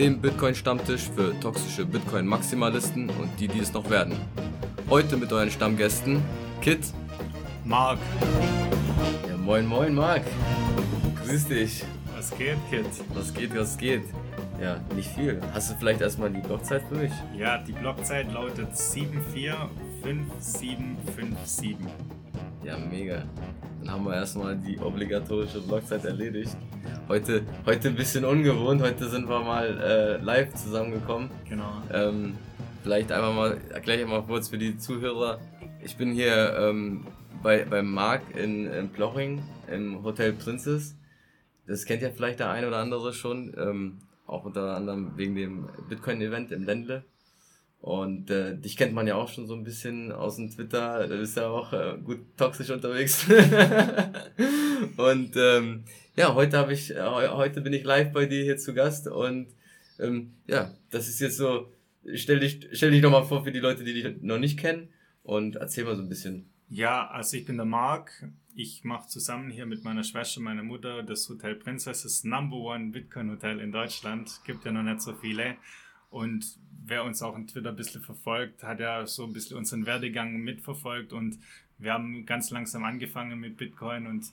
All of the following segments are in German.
dem Bitcoin-Stammtisch für toxische Bitcoin-Maximalisten und die, die es noch werden. Heute mit euren Stammgästen Kit, Mark. Ja, moin, moin, Mark. Grüß dich. Was geht, Kit? Was geht, was geht? Ja, nicht viel. Hast du vielleicht erstmal die Blockzeit für mich? Ja, die Blockzeit lautet 745757. Ja, mega. Dann haben wir erstmal die obligatorische Blockzeit erledigt. Heute, heute ein bisschen ungewohnt. Heute sind wir mal äh, live zusammengekommen. Genau. Ähm, vielleicht einfach mal, erkläre ich mal kurz für die Zuhörer. Ich bin hier ähm, bei, beim Marc in, in Ploching im Hotel Princess. Das kennt ja vielleicht der eine oder andere schon. Ähm, auch unter anderem wegen dem Bitcoin-Event im Ländle. Und äh, dich kennt man ja auch schon so ein bisschen aus dem Twitter, du bist ja auch äh, gut toxisch unterwegs. und ähm, ja, heute habe ich, äh, heute bin ich live bei dir hier zu Gast und ähm, ja, das ist jetzt so, stell dich, stell dich nochmal vor für die Leute, die dich noch nicht kennen und erzähl mal so ein bisschen. Ja, also ich bin der Marc. Ich mache zusammen hier mit meiner Schwester, meiner Mutter das Hotel Princess, das Number One Bitcoin Hotel in Deutschland. Gibt ja noch nicht so viele. Und wer uns auch in Twitter ein bisschen verfolgt, hat ja so ein bisschen unseren Werdegang mitverfolgt und wir haben ganz langsam angefangen mit Bitcoin und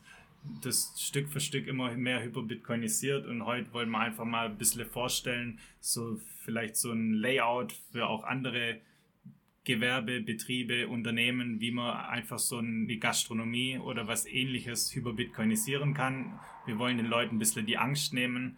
das Stück für Stück immer mehr hyperbitcoinisiert und heute wollen wir einfach mal ein bisschen vorstellen, so vielleicht so ein Layout für auch andere Gewerbe, Betriebe, Unternehmen, wie man einfach so eine Gastronomie oder was ähnliches hyperbitcoinisieren kann. Wir wollen den Leuten ein bisschen die Angst nehmen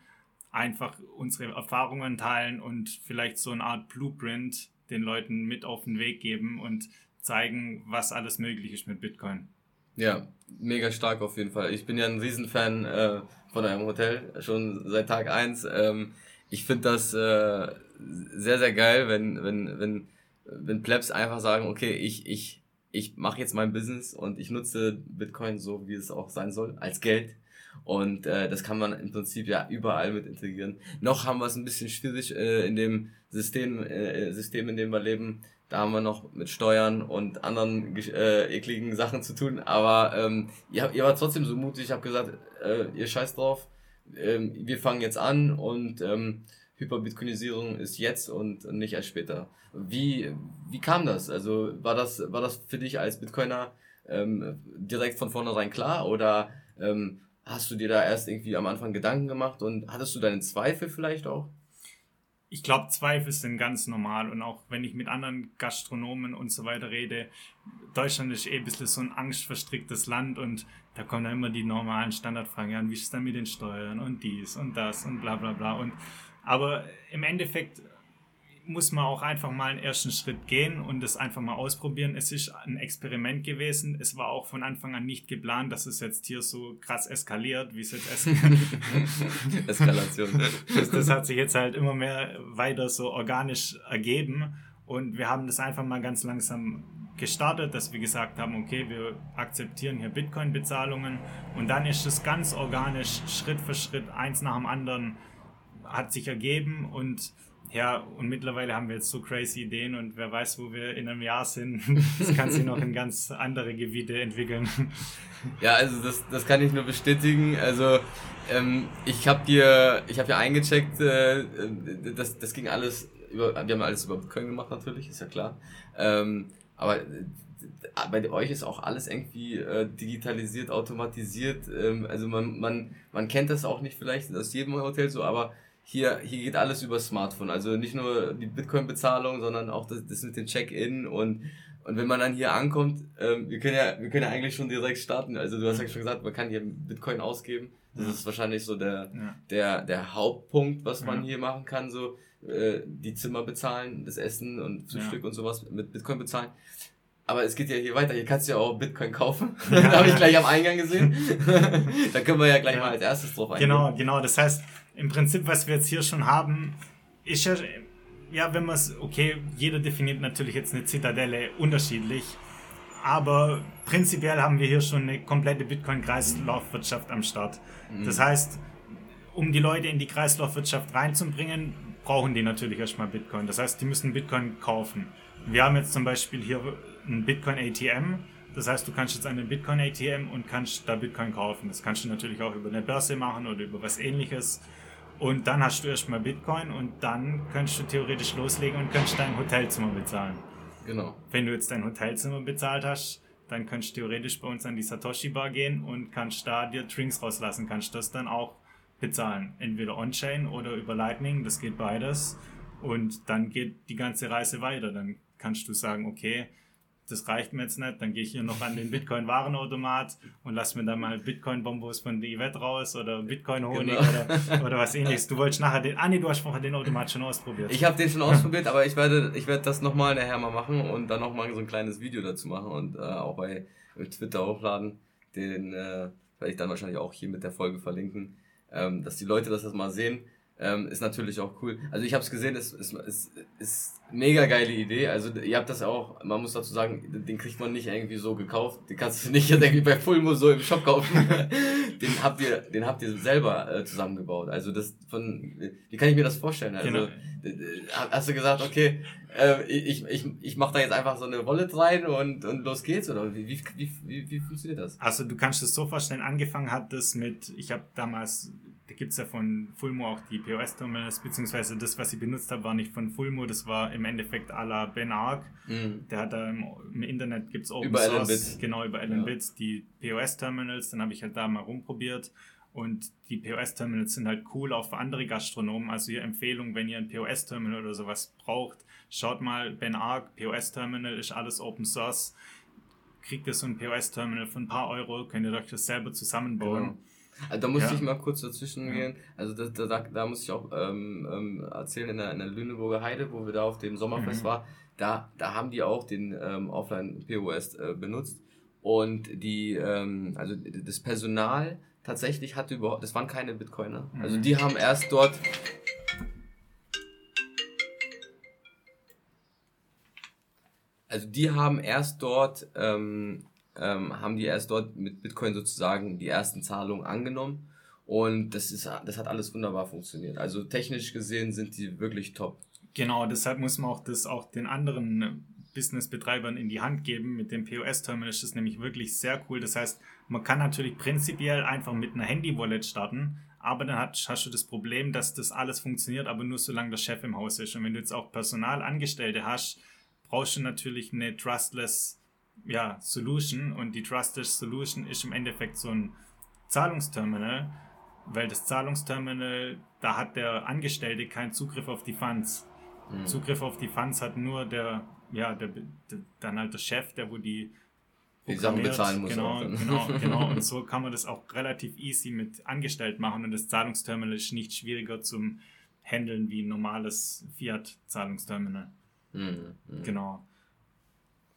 einfach unsere Erfahrungen teilen und vielleicht so eine Art Blueprint den Leuten mit auf den Weg geben und zeigen, was alles möglich ist mit Bitcoin. Ja, mega stark auf jeden Fall. Ich bin ja ein Riesenfan äh, von eurem Hotel, schon seit Tag eins. Ähm, ich finde das äh, sehr, sehr geil, wenn, wenn, wenn, wenn Plebs einfach sagen, okay, ich, ich, ich mache jetzt mein Business und ich nutze Bitcoin so, wie es auch sein soll, als Geld und äh, das kann man im Prinzip ja überall mit integrieren. Noch haben wir es ein bisschen schwierig äh, in dem System, äh, System, in dem wir leben. Da haben wir noch mit Steuern und anderen äh, ekligen Sachen zu tun. Aber ähm, ihr, ihr wart trotzdem so mutig. Ich habe gesagt, äh, ihr scheiß drauf. Ähm, wir fangen jetzt an und ähm, Hyperbitcoinisierung ist jetzt und nicht erst später. Wie, wie kam das? Also war das, war das für dich als Bitcoiner ähm, direkt von vornherein klar oder ähm, Hast du dir da erst irgendwie am Anfang Gedanken gemacht und hattest du deine Zweifel vielleicht auch? Ich glaube, Zweifel sind ganz normal und auch wenn ich mit anderen Gastronomen und so weiter rede, Deutschland ist eh ein bisschen so ein angstverstricktes Land und da kommen dann immer die normalen Standardfragen an, wie ist es dann mit den Steuern und dies und das und bla bla bla. Und, aber im Endeffekt muss man auch einfach mal einen ersten Schritt gehen und das einfach mal ausprobieren. Es ist ein Experiment gewesen. Es war auch von Anfang an nicht geplant, dass es jetzt hier so krass eskaliert, wie es jetzt eskaliert. Eskalation. Das, das hat sich jetzt halt immer mehr weiter so organisch ergeben und wir haben das einfach mal ganz langsam gestartet, dass wir gesagt haben, okay, wir akzeptieren hier Bitcoin-Bezahlungen und dann ist es ganz organisch Schritt für Schritt eins nach dem anderen hat sich ergeben und ja, und mittlerweile haben wir jetzt so crazy Ideen und wer weiß, wo wir in einem Jahr sind. Das kann sich noch in ganz andere Gebiete entwickeln. Ja, also das, das kann ich nur bestätigen. Also ähm, ich habe dir, ich habe hier eingecheckt, äh, das, das ging alles über, wir haben alles über Bitcoin gemacht natürlich, ist ja klar. Ähm, aber äh, bei euch ist auch alles irgendwie äh, digitalisiert, automatisiert. Ähm, also man, man, man kennt das auch nicht vielleicht aus jedem Hotel so, aber hier, hier geht alles über Smartphone. Also nicht nur die Bitcoin-Bezahlung, sondern auch das, das mit dem Check-in und und wenn man dann hier ankommt, ähm, wir können ja, wir können ja eigentlich schon direkt starten. Also du hast ja schon gesagt, man kann hier Bitcoin ausgeben. Das ja. ist wahrscheinlich so der, ja. der, der Hauptpunkt, was man ja. hier machen kann. So äh, die Zimmer bezahlen, das Essen und Frühstück und sowas mit Bitcoin bezahlen. Aber es geht ja hier weiter. Hier kannst du ja auch Bitcoin kaufen. Ja. habe ich gleich am Eingang gesehen. da können wir ja gleich mal als erstes drauf eingehen. Genau, genau. Das heißt, im Prinzip, was wir jetzt hier schon haben, ist ja, ja, wenn man es, okay, jeder definiert natürlich jetzt eine Zitadelle unterschiedlich, aber prinzipiell haben wir hier schon eine komplette Bitcoin-Kreislaufwirtschaft am Start. Mhm. Das heißt, um die Leute in die Kreislaufwirtschaft reinzubringen, brauchen die natürlich erstmal Bitcoin. Das heißt, die müssen Bitcoin kaufen. Wir haben jetzt zum Beispiel hier ein Bitcoin ATM. Das heißt, du kannst jetzt an den Bitcoin ATM und kannst da Bitcoin kaufen. Das kannst du natürlich auch über eine Börse machen oder über was ähnliches. Und dann hast du erstmal Bitcoin und dann kannst du theoretisch loslegen und kannst dein Hotelzimmer bezahlen. Genau. Wenn du jetzt dein Hotelzimmer bezahlt hast, dann kannst du theoretisch bei uns an die Satoshi Bar gehen und kannst da dir Drinks rauslassen. Kannst das dann auch bezahlen. Entweder on-chain oder über Lightning, das geht beides. Und dann geht die ganze Reise weiter. Dann kannst du sagen, okay, das reicht mir jetzt nicht, dann gehe ich hier noch an den Bitcoin-Warenautomat und lass mir da mal Bitcoin-Bombos von der Yvette raus oder Bitcoin-Honig Genau. oder, oder was ähnliches. Du wolltest nachher den, ah nee, du hast vorher den Automat schon ausprobiert. Ich habe den schon ausprobiert, aber ich werde, ich werde das nochmal nachher mal machen und dann nochmal so ein kleines Video dazu machen und äh, auch bei Twitter hochladen. Den äh, werde ich dann wahrscheinlich auch hier mit der Folge verlinken, ähm, dass die Leute das mal sehen. Ähm, ist natürlich auch cool. Also ich habe es gesehen, ist, ist, ist, ist mega geile Idee. Also ihr habt das auch, man muss dazu sagen, den kriegt man nicht irgendwie so gekauft. Den kannst du nicht jetzt irgendwie bei Fulmo so im Shop kaufen. den habt ihr, den habt ihr selber äh, zusammengebaut. Also das von, wie kann ich mir das vorstellen? Also Genau. hast du gesagt, okay, äh, ich, ich, ich mache da jetzt einfach so eine Wallet rein und, und los geht's? Oder wie, wie, wie, wie, wie funktioniert das? Also du kannst es so vorstellen, angefangen hat das mit, ich habe damals, da gibt's ja von Fulmo auch die POS-Terminals, beziehungsweise das, was ich benutzt habe, war nicht von Fulmo, das war im Endeffekt à la Ben Arc. Mhm. Der hat da im, im Internet gibt's Open Über Source, genau über LNbit, die POS-Terminals, dann habe ich halt da mal rumprobiert. Und die POS-Terminals sind halt cool auch für andere Gastronomen. Also hier Empfehlung, wenn ihr ein POS-Terminal oder sowas braucht, schaut mal Ben Arc, POS-Terminal ist alles Open Source. Kriegt ihr so ein POS-Terminal für ein paar Euro, könnt ihr euch das selber zusammenbauen. Genau. Also da muss Ja. ich mal kurz dazwischen Ja. gehen. Also da, da, da, da muss ich auch ähm, ähm, erzählen, in der, in der Lüneburger Heide, wo wir da auf dem Sommerfest Mhm. waren, da, da haben die auch den ähm, Offline-POS äh, benutzt. Und die, ähm, also das Personal tatsächlich hatte überhaupt, das waren keine Bitcoiner. Also Mhm. die haben erst dort. Also die haben erst dort, ähm, ähm, haben die erst dort mit Bitcoin sozusagen die ersten Zahlungen angenommen. Und das ist, das hat alles wunderbar funktioniert. Also technisch gesehen sind die wirklich top. Genau, deshalb muss man auch das auch den anderen äh, Businessbetreibern in die Hand geben. Mit dem POS-Terminal ist das nämlich wirklich sehr cool. Das heißt, man kann natürlich prinzipiell einfach mit einer Handy-Wallet starten, aber dann hast du das Problem, dass das alles funktioniert, aber nur solange der Chef im Haus ist. Und wenn du jetzt auch Personalangestellte hast, brauchst du natürlich eine Trustless ja, Solution. Und die Trustless Solution ist im Endeffekt so ein Zahlungsterminal, weil das Zahlungsterminal, da hat der Angestellte keinen Zugriff auf die Funds. Mhm. Zugriff auf die Funds hat nur der, ja, der, der dann halt der Chef, der wo die Die Sachen bezahlen muss Genau, genau, genau. Und so kann man das auch relativ easy mit angestellt machen und das Zahlungsterminal ist nicht schwieriger zum Handeln wie ein normales Fiat-Zahlungsterminal. Mhm. Mhm. Genau.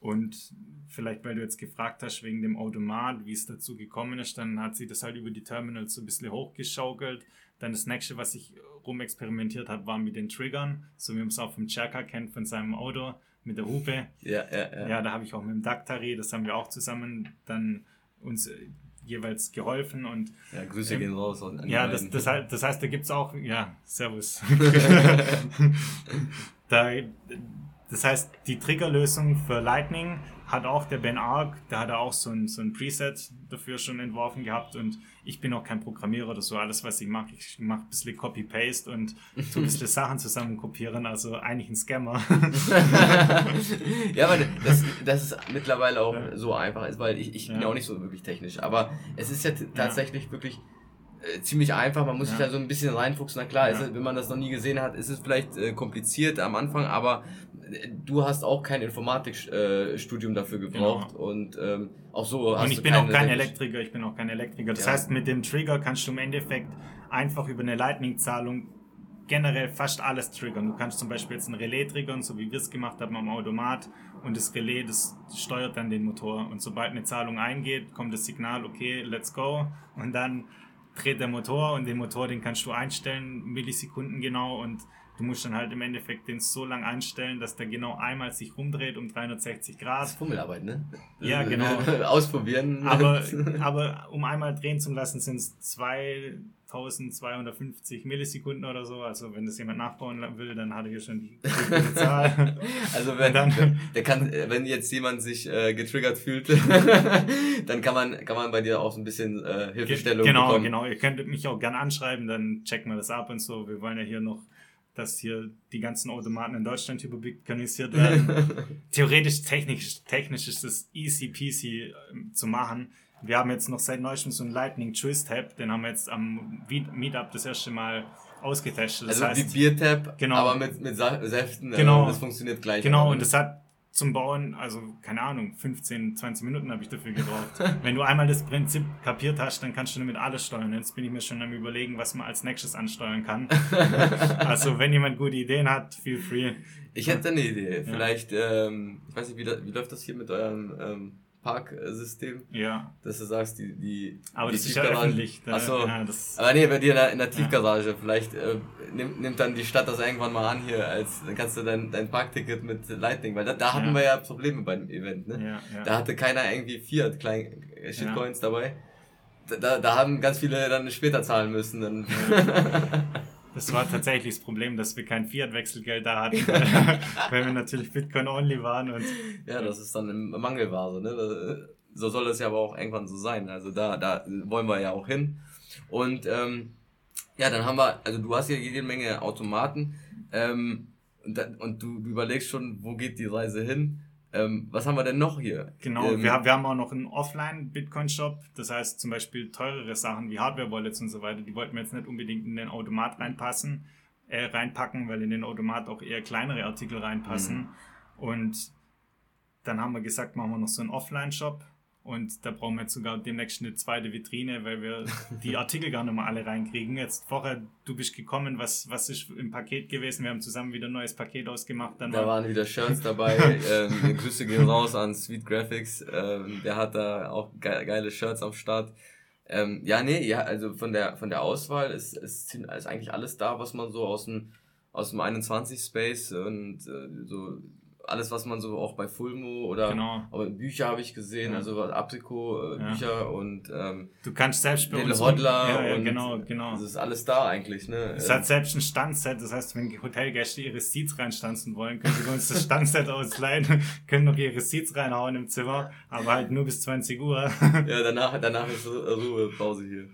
Und vielleicht, weil du jetzt gefragt hast wegen dem Automat, wie es dazu gekommen ist, dann hat sie das halt über die Terminals so ein bisschen hochgeschaukelt. Dann das nächste, was ich rumexperimentiert habe, war mit den Triggern, so wie man es auch vom Cherka kennt, von seinem Auto mit der Hupe. Ja, ja, ja. Ja, da habe ich auch mit dem Daktari, das haben wir auch zusammen dann uns äh, jeweils geholfen und Ja, Grüße gehen raus. Ja, das, das, heißt, das heißt, da gibt es auch, ja, Servus. da, das heißt, die Triggerlösung für Lightning hat auch der Ben Ark, der hat auch so ein, so ein Preset dafür schon entworfen gehabt und ich bin auch kein Programmierer oder so. Alles, was ich mache, ich mache ein bisschen Copy-Paste und tue ein bisschen Sachen zusammen kopieren, also eigentlich ein Scammer. ja, aber das, das ist mittlerweile auch Ja. so einfach ist, weil ich, ich bin Ja. ja auch nicht so wirklich technisch. Aber es ist ja tatsächlich wirklich äh, ziemlich einfach. Man muss sich Ja. da so ein bisschen reinfuchsen. Na klar, Ja. es- wenn man das noch nie gesehen hat, ist es vielleicht äh, kompliziert am Anfang, aber du hast auch kein Informatikstudium Studium dafür gebraucht und ähm, auch so hast Und ich du bin auch kein Elektriker, ich bin auch kein Elektriker. Das Ja. heißt, mit dem Trigger kannst du im Endeffekt einfach über eine Lightning-Zahlung generell fast alles triggern. Du kannst zum Beispiel jetzt ein Relais triggern, so wie wir es gemacht haben am Automat und das Relais, das steuert dann den Motor und sobald eine Zahlung eingeht, kommt das Signal, okay, let's go und dann dreht der Motor und den Motor, den kannst du einstellen, Millisekunden genau und Du musst dann halt im Endeffekt den so lang einstellen, dass der genau einmal sich rumdreht um 360 Das Grad. ist Fummelarbeit, ne? Ja, genau. Ausprobieren. Aber, aber um einmal drehen zu lassen, sind es 2250 Millisekunden oder so. Also wenn das jemand nachbauen will, dann hat er hier schon die, Zahl. Also wenn, Dann- der kann, wenn jetzt jemand sich äh, getriggert fühlt, dann kann man, kann man bei dir auch so ein bisschen äh, Hilfestellung genau, bekommen. genau. Ihr könntet mich auch gerne anschreiben, dann checken wir das ab und so. Wir wollen ja hier noch, dass hier die ganzen Automaten in Deutschland überbikanisiert werden. Theoretisch, technisch, technisch ist es easy peasy ähm, zu machen. Wir haben jetzt noch seit neuestem so einen Lightning Twist Tab, den haben wir jetzt am Meet- Meetup das erste Mal ausgetestet. Das Also wie heißt, Biertap, Genau. aber mit, mit Säften. Genau. Äh, das funktioniert gleich. Genau, und das hat zum Bauen, also keine Ahnung, 15, 20 Minuten habe ich dafür gebraucht. Wenn du einmal das Prinzip kapiert hast, dann kannst du damit alles steuern. Jetzt bin ich mir schon am überlegen, was man als nächstes ansteuern kann. also wenn jemand gute Ideen hat, feel free. Ich hätte eine Idee. Vielleicht, ähm, ich weiß nicht, wie, da, wie läuft das hier mit eurem ähm, Parksystem? Ja, Dass du sagst, die, die aber die das ist ja öffentlich. Da, Ach so. ja, Aber nee, bei dir in der, in der Tiefgarage, vielleicht äh, nimmt, nimmt dann die Stadt das irgendwann mal an hier, als dann kannst du dein, dein Parkticket mit Lightning, weil da, da hatten Ja. wir ja Probleme bei dem Event, ne? ja, ja. Da hatte keiner irgendwie Fiat klein äh, Shitcoins dabei. Da, da, da haben ganz viele dann später zahlen müssen. Dann. Das war tatsächlich das Problem, dass wir kein Fiat-Wechselgeld da hatten, weil, weil wir natürlich Bitcoin-only waren und ja, das ist dann im Mangelware, ne? Da, so soll es ja aber auch irgendwann so sein. Also da, da wollen wir ja auch hin. Und ähm, ja, dann haben wir, also du hast hier jede Menge Automaten ähm, und, da, und du, du überlegst schon, wo geht die Reise hin. Ähm, was haben wir denn noch hier? Genau, Ähm, wir, haben- wir haben auch noch einen Offline-Bitcoin-Shop. Das heißt zum Beispiel teurere Sachen wie Hardware-Wallets und so weiter, die wollten wir jetzt nicht unbedingt in den Automat reinpassen, äh, reinpacken, weil in den Automat auch eher kleinere Artikel reinpassen. Mhm. Und dann haben wir gesagt, machen wir noch so einen Offline-Shop. Und da brauchen wir jetzt sogar demnächst eine zweite Vitrine, weil wir die Artikel gar nicht mehr alle reinkriegen. Jetzt vorher, du bist gekommen, was, was ist im Paket gewesen? Wir haben zusammen wieder ein neues Paket ausgemacht. Dann Da war- waren wieder Shirts dabei. ähm, Grüße gehen raus an Sweet Graphics. Ähm, der hat da auch ge geile Shirts am Start. Ähm, ja, nee, ja, also von der von der Auswahl ist, ist, ist eigentlich alles da, was man so aus dem aus dem 21 Space und äh, so alles, was man so auch bei Fulmo oder Genau. aber Bücher habe ich gesehen, Ja. also Apriko äh, Ja. Bücher und ähm, Du kannst selbst bei uns... Hodler ja, ja, und genau, genau. das ist alles da eigentlich, ne? Es hat selbst ein Standset, das heißt, wenn Hotelgäste ihre Seats reinstanzen wollen, können sie uns das Standset ausleihen, können noch ihre Seats reinhauen im Zimmer, aber halt nur bis 20 Uhr. Ja, danach, danach ist Ru- Ruhepause hier.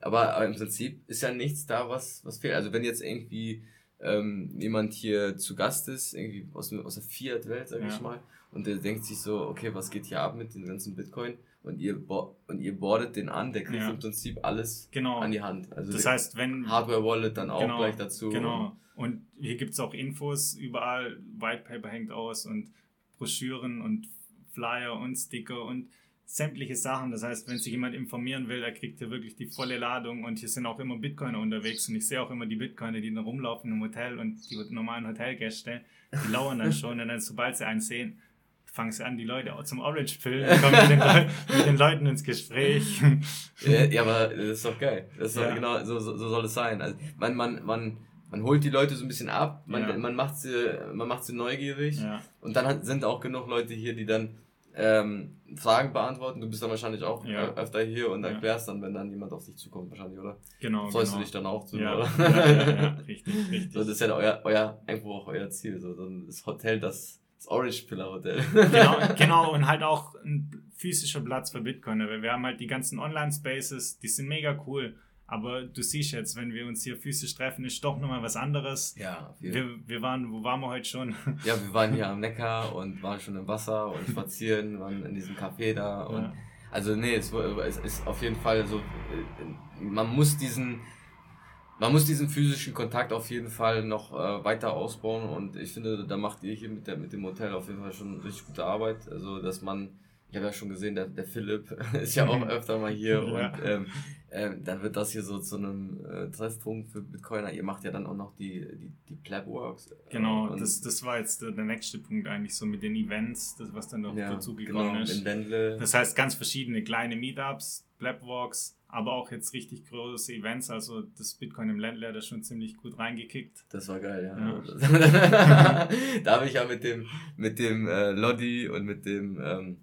Aber, aber im Prinzip ist ja nichts da, was, was fehlt. Also wenn jetzt irgendwie ähm, jemand hier zu Gast ist, irgendwie aus, aus der Fiat-Welt, sag Ja. ich mal, und der denkt sich so, okay, was geht hier ab mit den ganzen Bitcoin? Und ihr, und ihr bordet den an, der kriegt Ja. im Prinzip alles Genau. an die Hand. Also Das heißt, wenn... Hardware-Wallet dann auch genau, gleich dazu. Genau. Und hier gibt's auch Infos überall, White Paper hängt aus und Broschüren und Flyer und Sticker und sämtliche Sachen. Das heißt, wenn sich jemand informieren will, der kriegt hier wirklich die volle Ladung und hier sind auch immer Bitcoiner unterwegs und ich sehe auch immer die Bitcoiner, die da rumlaufen im Hotel und die normalen Hotelgäste, die lauern dann schon und dann, sobald sie einen sehen, fangen sie an, die Leute zum Orange pillen, kommen mit den, Leu mit den Leuten ins Gespräch. Ja, ja, aber das ist doch geil. Das ist doch Ja. genau, so, so, so soll es sein. Also man, man, man, man holt die Leute so ein bisschen ab, man, Ja. man macht sie, man macht sie neugierig und dann hat, sind auch genug Leute hier, die dann ähm, Fragen beantworten. Du bist dann wahrscheinlich auch Ja. äh, öfter hier und Ja. erklärst dann, wenn dann jemand auf dich zukommt, wahrscheinlich, oder? Genau. Freust genau. du dich dann auch zu, Ja, oder? ja, ja, ja, richtig, richtig. So, das ist ja euer, euer, irgendwo auch euer Ziel, so, dann das Hotel, das, das Orange Pillar Hotel. genau, genau, und halt auch ein physischer Platz für Bitcoiner, weil wir haben halt die ganzen Online-Spaces, die sind mega cool, aber du siehst jetzt, wenn wir uns hier physisch treffen, ist doch nochmal was anderes. Ja, jeden Wir, wir waren, wo waren wir heute schon? Ja, wir waren hier am Neckar und waren schon im Wasser und spazieren, waren in diesem Café da und Ja. also nee, es, es ist auf jeden Fall so, äh, man muss diesen, man muss diesen physischen Kontakt auf jeden Fall noch äh, weiter ausbauen und ich finde, da macht ihr hier mit, der, mit dem Hotel auf jeden Fall schon richtig gute Arbeit, also dass man, ich habe ja schon gesehen, der, der Philipp ist ja auch öfter mal hier Ja. und ähm, ähm, dann wird das hier so zu einem äh, Treffpunkt für Bitcoiner. Ihr macht ja dann auch noch die, die, die Plabworks. äh, Genau, das, das war jetzt der, der nächste Punkt eigentlich so mit den Events, das was dann noch ja, dazu gekommen genau, ist. Das heißt ganz verschiedene kleine Meetups, Blabwalks, aber auch jetzt richtig große Events. Also das Bitcoin im Ländler hat da schon ziemlich gut reingekickt. Das war geil, ja. Ja. da habe ich ja mit dem, mit dem äh, Lodi und mit dem, ähm,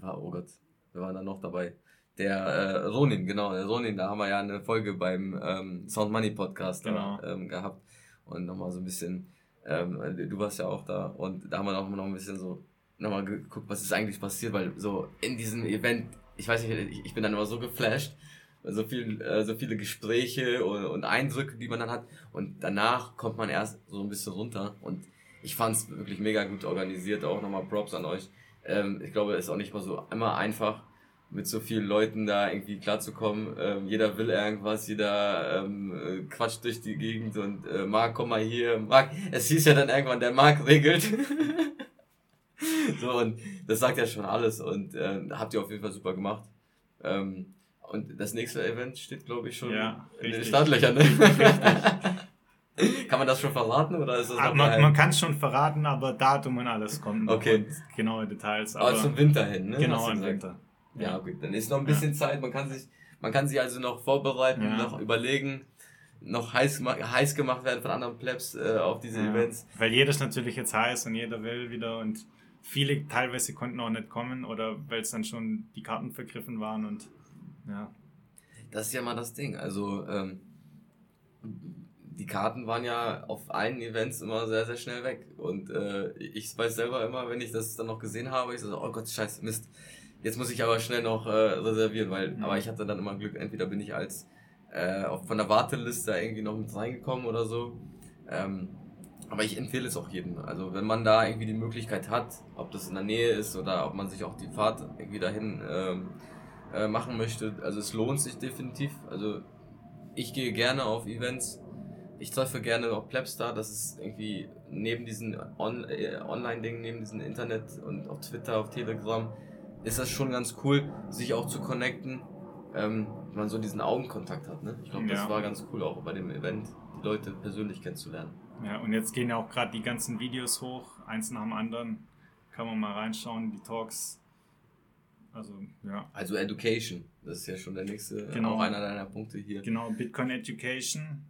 war, oh Gott, wer war da noch dabei? Der äh, Ronin, genau, der Ronin, da haben wir ja eine Folge beim ähm, Sound Money Podcast Genau. da, ähm, gehabt. Und nochmal so ein bisschen, ähm, du warst ja auch da. Und da haben wir noch, noch ein bisschen so nochmal geguckt, was ist eigentlich passiert, weil so in diesem Event, ich weiß nicht, ich, bin dann immer so geflasht, so viel, äh, so viele Gespräche und, und Eindrücke, die man dann hat. Und danach kommt man erst so ein bisschen runter. Und ich fand es wirklich mega gut organisiert, auch nochmal Props an euch. Ähm, ich glaube, es ist auch nicht mal so immer einfach, mit so vielen Leuten da irgendwie klarzukommen. Ähm, jeder will irgendwas, jeder ähm, äh, quatscht durch die Gegend und äh, Marc, komm mal hier, Marc. Es hieß ja dann irgendwann, der Marc regelt. so, und das sagt ja schon alles und äh, habt ihr auf jeden Fall super gemacht. Ähm, und das nächste Event steht, glaube ich, schon Ja, in den. Startlöchern. Ne? Kann man das schon verraten oder ist das Ah, man man kann es schon verraten, aber Datum und alles kommt Okay. und genaue Details. Aber Aber zum Winter hin, ne? genau im. Winter. Ja, gut, dann ist noch ein bisschen Zeit. Man kann sich, man kann sich also noch vorbereiten, Ja. noch überlegen, noch heiß, heiß gemacht werden von anderen Plebs äh, auf diese Ja, Events. Weil jeder ist natürlich jetzt heiß und jeder will wieder und viele teilweise konnten auch nicht kommen oder weil es dann schon die Karten vergriffen waren und ja. Das ist ja mal das Ding. Also ähm, die Karten waren ja auf allen Events immer sehr, sehr schnell weg. Und äh, ich weiß selber immer, wenn ich das dann noch gesehen habe, ich so, oh Gott, scheiße, Mist. Jetzt muss ich aber schnell noch äh, reservieren, weil, Mhm. aber ich hatte dann immer Glück, entweder bin ich als äh, von der Warteliste irgendwie noch mit reingekommen oder so. Ähm, aber ich empfehle es auch jedem. Also wenn man da irgendwie die Möglichkeit hat, ob das in der Nähe ist oder ob man sich auch die Fahrt irgendwie dahin ähm, äh, machen möchte, also es lohnt sich definitiv. Also ich gehe gerne auf Events. Ich treffe gerne auch Plebstar. Das ist irgendwie neben diesen On äh, Online-Dingen, neben diesem Internet und auf Twitter, auf Telegram, ist das schon ganz cool, sich auch zu connecten, ähm, wenn man so diesen Augenkontakt hat. Ne? Ich glaube, das Ja. war ganz cool auch bei dem Event, die Leute persönlich kennenzulernen. Ja, und jetzt gehen ja auch gerade die ganzen Videos hoch, eins nach dem anderen. Kann man mal reinschauen, die Talks. Also, ja. Also Education, das ist ja schon der nächste, Genau. auch einer deiner Punkte hier. Genau, Bitcoin Education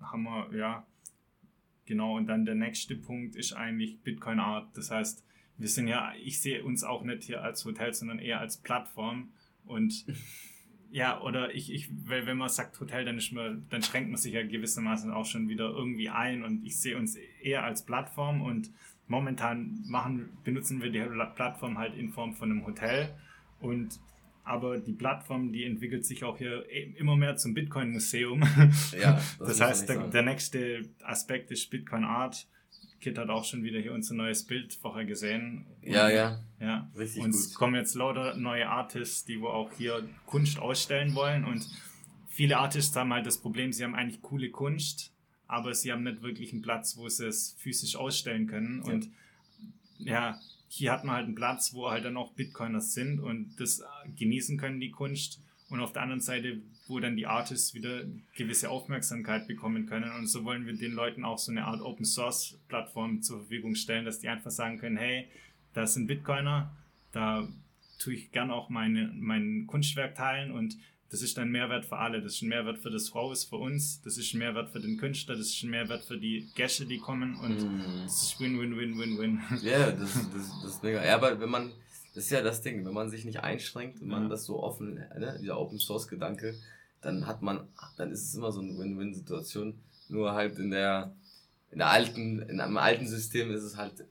haben wir, ja. Genau, und dann der nächste Punkt ist eigentlich Bitcoin Art. Das heißt, wir sind ja, ich sehe uns auch nicht hier als Hotel, sondern eher als Plattform. Und ja, oder ich, ich, weil wenn man sagt Hotel, dann, ist man, dann schränkt man sich ja gewissermaßen auch schon wieder irgendwie ein. Und ich sehe uns eher als Plattform und momentan machen, benutzen wir die Plattform halt in Form von einem Hotel. Und aber die Plattform, die entwickelt sich auch hier immer mehr zum Bitcoin-Museum. Ja, das, Das, heißt, der, der nächste Aspekt ist Bitcoin Art. Kit hat auch schon wieder hier unser neues Bild vorher gesehen. ja, Und- ja, ja. richtig Und es kommen jetzt lauter neue Artists, die wo auch hier Kunst ausstellen wollen. Und viele Artists haben halt das Problem, sie haben eigentlich coole Kunst, aber sie haben nicht wirklich einen Platz, wo sie es physisch ausstellen können. Ja. Und ja, hier hat man halt einen Platz, wo halt dann auch Bitcoiners sind und das genießen können, die Kunst. Und auf der anderen Seite, wo dann die Artists wieder gewisse Aufmerksamkeit bekommen können. Und so wollen wir den Leuten auch so eine Art Open Source Plattform zur Verfügung stellen, dass die einfach sagen können, hey, da sind Bitcoiner, da tue ich gern auch meine, mein Kunstwerk teilen und das ist ein Mehrwert für alle. Das ist ein Mehrwert für das Haus, für uns, das ist ein Mehrwert für den Künstler, das ist ein Mehrwert für die Gäste, die kommen und Mhm. das ist Win-Win-Win-Win-Win. Ja, das, das, das ist mega. Ja, aber wenn man, das ist ja das Ding, wenn man sich nicht einschränkt, wenn man das so offen, ne, dieser Open Source Gedanke, dann hat man, dann ist es immer so eine Win-Win-Situation. Nur halt in der, in der alten, in einem alten System ist es halt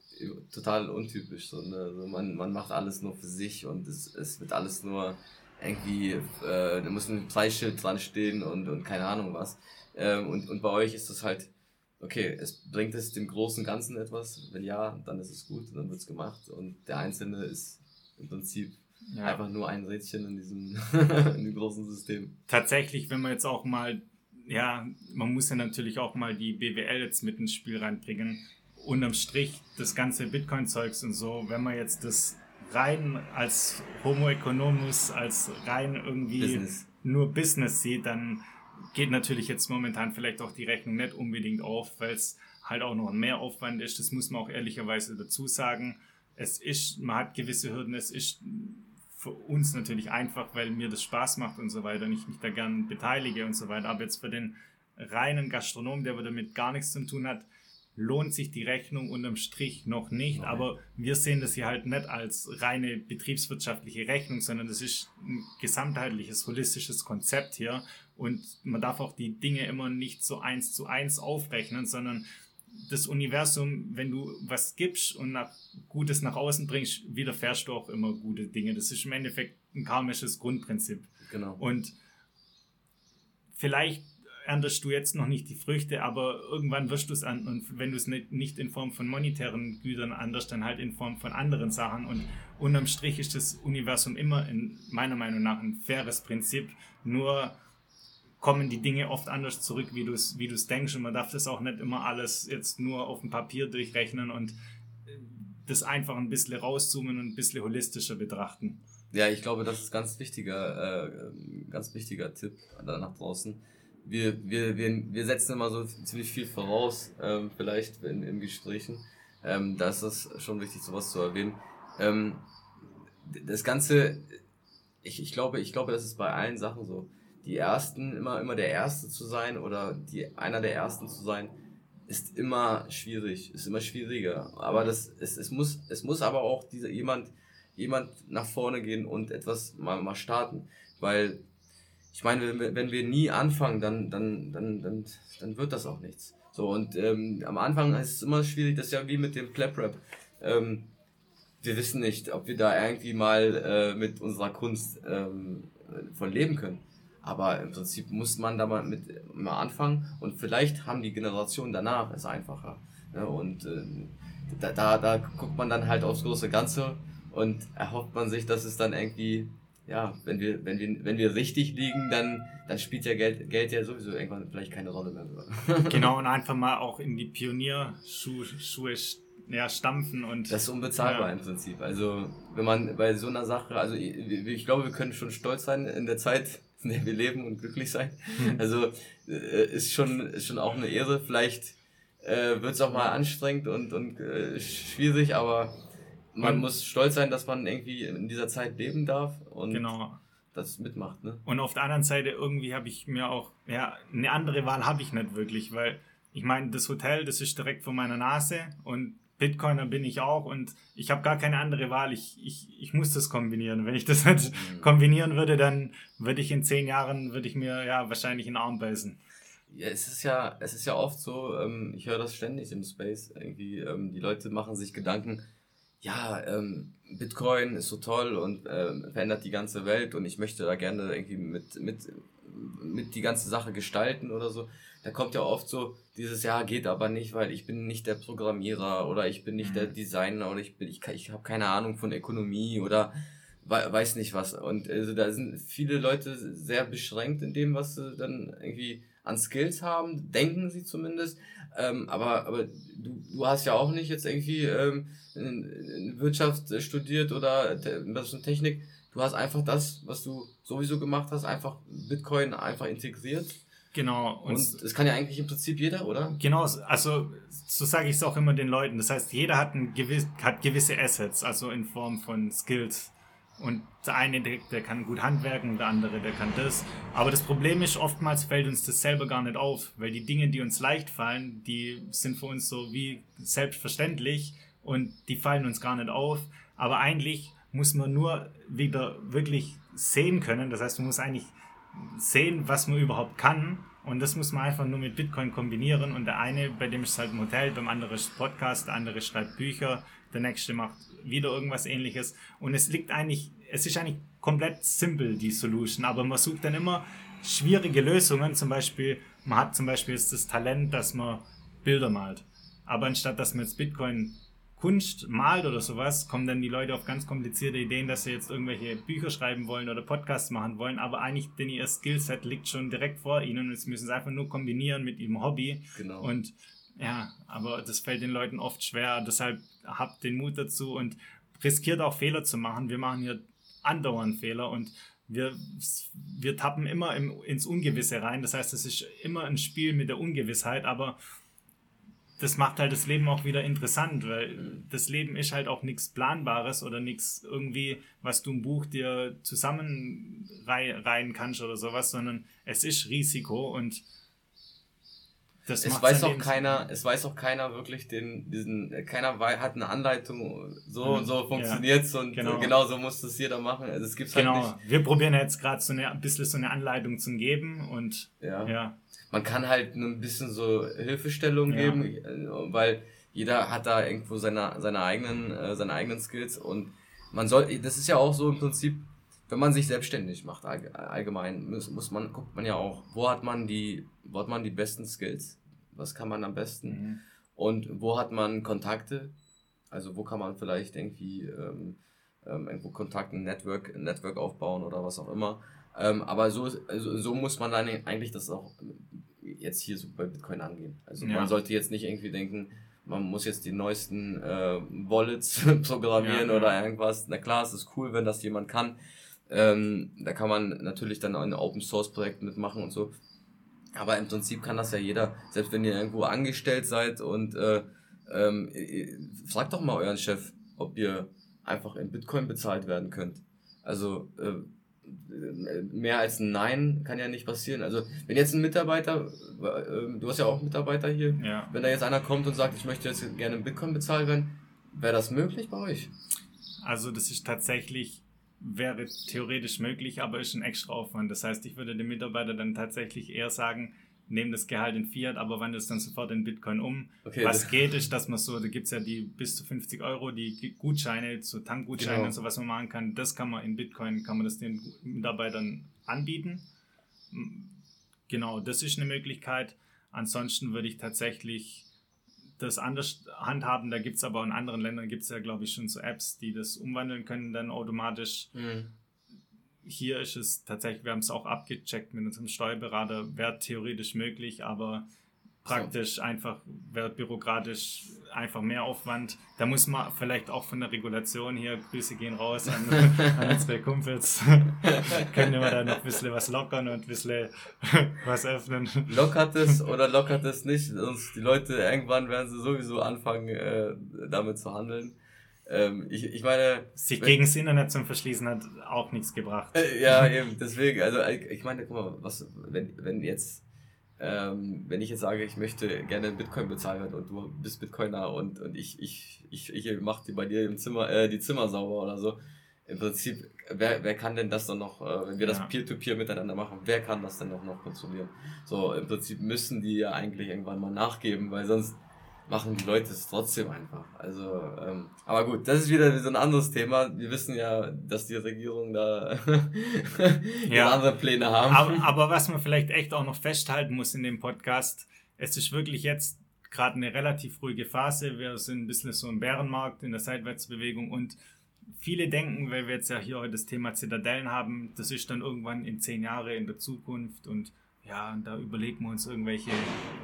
total untypisch. So, ne? also man, man macht alles nur für sich und es, es wird alles nur irgendwie, äh, da muss ein Preisschild dran stehen und, und keine Ahnung was. Ähm, und, und bei euch ist das halt, okay, es bringt es dem großen Ganzen etwas? Wenn ja, dann ist es gut, dann wird es gemacht. Und der Einzelne ist im Prinzip Ja. einfach nur ein Rädchen in diesem, in dem großen System. Tatsächlich, wenn man jetzt auch mal, ja, man muss ja natürlich auch mal die BWL jetzt mit ins Spiel reinbringen. Unterm Strich, das ganze Bitcoin-Zeugs und so, wenn man jetzt das rein als Homo economus, als rein irgendwie Business. nur Business sieht, dann geht natürlich jetzt momentan vielleicht auch die Rechnung nicht unbedingt auf, weil es halt auch noch ein Mehraufwand ist. Das muss man auch ehrlicherweise dazu sagen. Es ist, man hat gewisse Hürden, es ist für uns natürlich einfach, weil mir das Spaß macht und so weiter und ich mich da gern beteilige und so weiter. Aber jetzt für den reinen Gastronom, der damit gar nichts zu tun hat, lohnt sich die Rechnung unterm Strich noch nicht. Nein. Aber wir sehen das hier halt nicht als reine betriebswirtschaftliche Rechnung, sondern das ist ein gesamtheitliches, holistisches Konzept hier. Und man darf auch die Dinge immer nicht so eins zu eins aufrechnen, sondern das Universum, wenn du was gibst und nach, Gutes nach außen bringst, widerfährst du auch immer gute Dinge. Das ist im Endeffekt ein karmisches Grundprinzip. Genau. Und vielleicht erntest du jetzt noch nicht die Früchte, aber irgendwann wirst du es an. Und wenn du es nicht, nicht in Form von monetären Gütern anderst, dann halt in Form von anderen Sachen. Und unterm Strich ist das Universum immer in meiner Meinung nach ein faires Prinzip. Nur kommen die Dinge oft anders zurück, wie du es wie denkst. Und man darf das auch nicht immer alles jetzt nur auf dem Papier durchrechnen und das einfach ein bisschen rauszoomen und ein bisschen holistischer betrachten. Ja, ich glaube, das ist ganz wichtiger, äh, ganz wichtiger Tipp da nach draußen. Wir, wir, wir, wir setzen immer so ziemlich viel voraus, ähm, vielleicht in, in Gesprächen. Ähm, da ist es schon wichtig, sowas zu erwähnen. Ähm, das Ganze, ich, ich glaube, ich glaube, das ist bei allen Sachen so die Ersten, immer, immer der Erste zu sein oder die, einer der Ersten zu sein, ist immer schwierig, ist immer schwieriger. Aber das, es, es, muss, es muss aber auch diese, jemand, jemand nach vorne gehen und etwas mal, mal starten. Weil, ich meine, wenn, wenn wir nie anfangen, dann, dann, dann, dann, dann wird das auch nichts. So, und ähm, am Anfang ist es immer schwierig, das ist ja wie mit dem Clap-Rap. Ähm, wir wissen nicht, ob wir da irgendwie mal äh, mit unserer Kunst ähm, von leben können. Aber im Prinzip muss man da mal mit mal anfangen und vielleicht haben die Generationen danach es einfacher. Ne? Und äh, da, da, da guckt man dann halt aufs große Ganze und erhofft man sich, dass es dann irgendwie, ja, wenn wir, wenn wir, wenn wir richtig liegen, dann, dann spielt ja Geld, Geld ja sowieso irgendwann vielleicht keine Rolle mehr. genau, und einfach mal auch in die Pionierschuhe Schuhe ja, stampfen und. Das ist unbezahlbar ja. im Prinzip. Also, wenn man bei so einer Sache, also ich, ich glaube, wir können schon stolz sein in der Zeit, in der wir leben und glücklich sein. Mhm. Also äh, ist schon ist schon auch eine Ehre. Vielleicht äh, wird es auch mal anstrengend und, und äh, schwierig, aber man und, muss stolz sein, dass man irgendwie in dieser Zeit leben darf und genau. das mitmacht. Ne? Und auf der anderen Seite irgendwie habe ich mir auch, ja, eine andere Wahl habe ich nicht wirklich, weil ich meine, das Hotel, das ist direkt vor meiner Nase und Bitcoiner bin ich auch und ich habe gar keine andere Wahl. Ich, ich, ich muss das kombinieren. Wenn ich das nicht mhm. kombinieren würde, dann würde ich in zehn Jahren, würde ich mir ja wahrscheinlich einen Arm beißen. Ja, es ist ja, es ist ja oft so, ähm, ich höre das ständig im Space, irgendwie, ähm, die Leute machen sich Gedanken, ja, ähm, Bitcoin ist so toll und ähm, verändert die ganze Welt und ich möchte da gerne irgendwie mit, mit, mit die ganze Sache gestalten oder so da kommt ja oft so dieses Jahr geht aber nicht, weil ich bin nicht der Programmierer oder ich bin nicht mhm. der Designer oder ich bin ich, ich habe keine Ahnung von Ökonomie oder weiß nicht was und also da sind viele Leute sehr beschränkt in dem, was sie dann irgendwie an Skills haben, denken sie zumindest. Ähm, aber aber du, du hast ja auch nicht jetzt irgendwie ähm, Wirtschaft studiert oder Technik. Du hast einfach das, was du sowieso gemacht hast, einfach Bitcoin einfach integriert Genau. Und, und das kann ja eigentlich im Prinzip jeder, oder? Genau, also so sage ich es auch immer den Leuten. Das heißt, jeder hat, ein gewiss, hat gewisse Assets, also in Form von Skills. Und der eine, der, der kann gut handwerken, der andere, der kann das. Aber das Problem ist, oftmals fällt uns das selber gar nicht auf, weil die Dinge, die uns leicht fallen, die sind für uns so wie selbstverständlich und die fallen uns gar nicht auf. Aber eigentlich muss man nur wieder wirklich sehen können. Das heißt, man muss eigentlich sehen, was man überhaupt kann. Und das muss man einfach nur mit Bitcoin kombinieren. Und der eine, bei dem ist es halt ein Hotel, beim anderen ist Podcast, der andere schreibt Bücher, der nächste macht wieder irgendwas ähnliches. Und es liegt eigentlich, es ist eigentlich komplett simpel, die Solution. Aber man sucht dann immer schwierige Lösungen. Zum Beispiel, man hat zum Beispiel das Talent, dass man Bilder malt. Aber anstatt dass man jetzt Bitcoin Kunst malt oder sowas, kommen dann die Leute auf ganz komplizierte Ideen, dass sie jetzt irgendwelche Bücher schreiben wollen oder Podcasts machen wollen, aber eigentlich denn ihr Skillset liegt schon direkt vor ihnen und sie müssen es einfach nur kombinieren mit ihrem Hobby. Genau. Und ja, aber das fällt den Leuten oft schwer. Deshalb habt den Mut dazu und riskiert auch Fehler zu machen. Wir machen hier andauernd Fehler und wir, wir tappen immer im, ins Ungewisse rein. Das heißt, es ist immer ein Spiel mit der Ungewissheit, aber das macht halt das Leben auch wieder interessant, weil das Leben ist halt auch nichts Planbares oder nichts irgendwie, was du im Buch dir zusammenreihen kannst oder sowas, sondern es ist Risiko und das es weiß auch keiner, es weiß auch keiner wirklich den, diesen, keiner hat eine Anleitung, so und so funktioniert's ja, und genau. genau. so muss das jeder machen. Also es gibt's halt genau. halt nicht. Wir probieren jetzt gerade so eine, ein bisschen so eine Anleitung zu geben und ja. ja. Man kann halt ein bisschen so Hilfestellung ja. geben, weil jeder hat da irgendwo seine, seine eigenen, äh, seine eigenen Skills und man soll, das ist ja auch so im Prinzip, wenn man sich selbstständig macht, allgemein, muss, muss man, guckt man ja auch, wo hat man die, wo hat man die besten Skills? Was kann man am besten mhm. und wo hat man Kontakte, also wo kann man vielleicht irgendwie ähm, ähm, irgendwo Kontakte, ein Network, ein Network aufbauen oder was auch immer. Ähm, aber so, also, so muss man dann eigentlich das auch jetzt hier so bei Bitcoin angehen. Also ja. man sollte jetzt nicht irgendwie denken, man muss jetzt die neuesten äh, Wallets programmieren ja, oder irgendwas. Na klar, es ist cool, wenn das jemand kann. Ähm, da kann man natürlich dann ein Open Source Projekt mitmachen und so. Aber im Prinzip kann das ja jeder, selbst wenn ihr irgendwo angestellt seid und äh, ähm, fragt doch mal euren Chef, ob ihr einfach in Bitcoin bezahlt werden könnt. Also äh, mehr als ein Nein kann ja nicht passieren. Also wenn jetzt ein Mitarbeiter, äh, du hast ja auch Mitarbeiter hier, ja. wenn da jetzt einer kommt und sagt, ich möchte jetzt gerne in Bitcoin bezahlt werden, wäre das möglich bei euch? Also das ist tatsächlich wäre theoretisch möglich, aber ist ein extra Aufwand. Das heißt, ich würde dem Mitarbeiter dann tatsächlich eher sagen, nehmen das Gehalt in Fiat, aber wandelt es dann sofort in Bitcoin um. Okay, was geht, ist, dass man so, da gibt es ja die bis zu 50 Euro, die Gutscheine, so Tankgutscheine genau. und so, was man machen kann. Das kann man in Bitcoin, kann man das den Mitarbeitern anbieten. Genau, das ist eine Möglichkeit. Ansonsten würde ich tatsächlich das anders handhaben. Da gibt es aber in anderen Ländern gibt es ja, glaube ich, schon so Apps, die das umwandeln können, dann automatisch. Mhm. Hier ist es tatsächlich, wir haben es auch abgecheckt mit unserem Steuerberater, wäre theoretisch möglich, aber praktisch so. einfach, wäre bürokratisch einfach mehr Aufwand. Da muss man vielleicht auch von der Regulation hier, Grüße gehen raus an, an unsere Kumpels, können wir da noch ein bisschen was lockern und ein bisschen was öffnen. Lockert es oder lockert es nicht? Sonst die Leute, irgendwann werden sie sowieso anfangen, äh, damit zu handeln. Ähm, ich, ich meine. Sich gegen das Internet zum Verschließen hat auch nichts gebracht. Äh, ja, eben, deswegen, also ich meine, guck mal, was, wenn, wenn jetzt ähm, wenn ich jetzt sage, ich möchte gerne in Bitcoin bezahlen und du bist Bitcoiner und, und ich, ich, ich, ich mache dir bei dir im Zimmer, äh, die Zimmer sauber oder so. Im Prinzip, wer, wer kann denn das dann noch, äh, wenn wir das Peer-to-Peer -Peer miteinander machen, wer kann das denn noch, noch kontrollieren? So, im Prinzip müssen die ja eigentlich irgendwann mal nachgeben, weil sonst machen die Leute es trotzdem einfach. Also, ähm, aber gut, das ist wieder so ein anderes Thema. Wir wissen ja, dass die Regierung da ja. andere Pläne haben. Aber, aber was man vielleicht echt auch noch festhalten muss in dem Podcast, es ist wirklich jetzt gerade eine relativ ruhige Phase. Wir sind ein bisschen so im Bärenmarkt in der Seitwärtsbewegung und viele denken, weil wir jetzt ja hier heute das Thema Zitadellen haben, das ist dann irgendwann in zehn Jahre in der Zukunft und ja, und da überlegen wir uns irgendwelche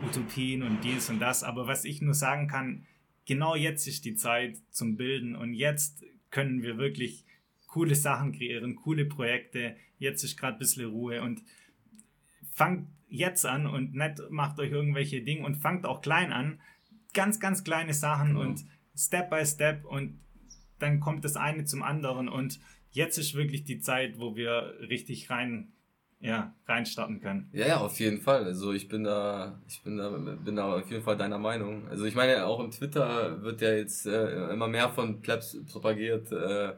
Utopien und dies und das. Aber was ich nur sagen kann, genau jetzt ist die Zeit zum Bilden und jetzt können wir wirklich coole Sachen kreieren, coole Projekte. Jetzt ist gerade ein bisschen Ruhe und fangt jetzt an und nicht macht euch irgendwelche Dinge und fangt auch klein an. Ganz, ganz kleine Sachen genau. und Step by Step und dann kommt das eine zum anderen und jetzt ist wirklich die Zeit, wo wir richtig rein ja, reinstarten können. Ja, ja, auf jeden Fall. Also ich bin da, ich bin da, bin da auf jeden Fall deiner Meinung. Also ich meine, auch im Twitter wird ja jetzt äh, immer mehr von Plebs propagiert, äh,